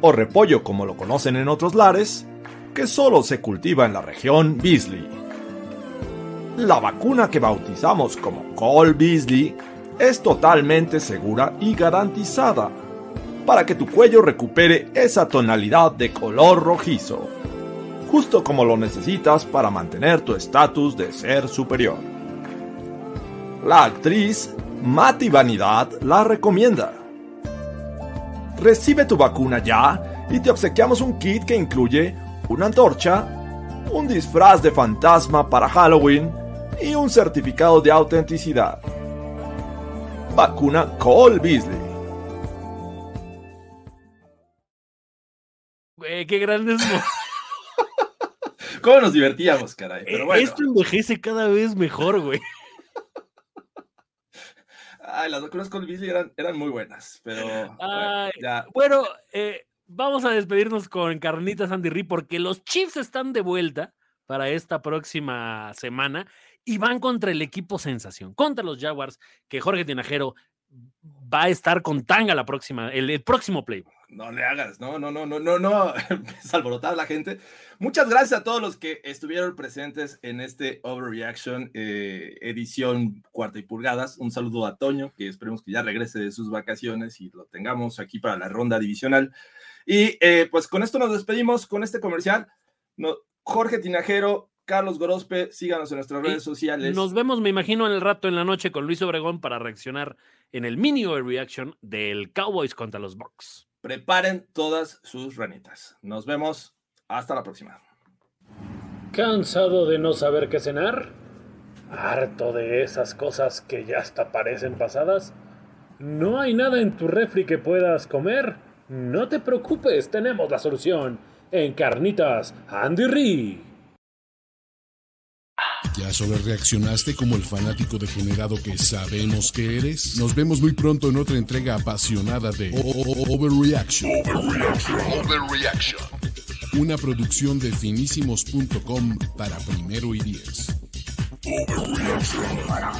Speaker 4: o repollo como lo conocen en otros lares, que solo se cultiva en la región Beasley. La vacuna que bautizamos como Col Beasley es totalmente segura y garantizada para que tu cuello recupere esa tonalidad de color rojizo, justo como lo necesitas para mantener tu estatus de ser superior. La actriz Mati Vanidad la recomienda. Recibe tu vacuna ya y te obsequiamos un kit que incluye una antorcha, un disfraz de fantasma para Halloween y un certificado de autenticidad. Vacuna Cole Beasley.
Speaker 3: Güey, qué grandes.
Speaker 2: ¿Cómo nos divertíamos, caray? Pero bueno.
Speaker 3: Esto envejece cada vez mejor, güey.
Speaker 2: Ay, las vacunas con Beasley eran, eran muy buenas, pero bueno,
Speaker 3: Ay,
Speaker 2: ya.
Speaker 3: Bueno, eh, vamos a despedirnos con Carnitas Andy Ri porque los Chiefs están de vuelta para esta próxima semana y van contra el equipo sensación, contra los Jaguars, que Jorge Tinajero va a estar con tanga la próxima, el, el próximo play.
Speaker 2: No le hagas, no, no, no, no, no, no, empieza a alborotar la gente. Muchas gracias a todos los que estuvieron presentes en este Overreaction eh, edición cuarta y pulgadas. Un saludo a Toño, que esperemos que ya regrese de sus vacaciones y lo tengamos aquí para la ronda divisional. Y eh, pues con esto nos despedimos con este comercial. No, Jorge Tinajero, Carlos Gorospe, síganos en nuestras redes sociales.
Speaker 3: Nos vemos, me imagino, en el rato en la noche con Luis Obregón para reaccionar en el mini Overreaction del Cowboys contra los Bucks.
Speaker 2: Preparen todas sus ranitas. Nos vemos. Hasta la próxima.
Speaker 6: ¿Cansado de no saber qué cenar? ¿Harto de esas cosas que ya hasta parecen pasadas? ¿No hay nada en tu refri que puedas comer? No te preocupes, tenemos la solución. En Carnitas Andy Ree.
Speaker 1: ¿Ya sobre reaccionaste como el fanático degenerado que sabemos que eres? Nos vemos muy pronto en otra entrega apasionada de Overreaction. Overreaction. Overreaction. Una producción de finísimos.com para primero y diez.
Speaker 7: Overreaction. Para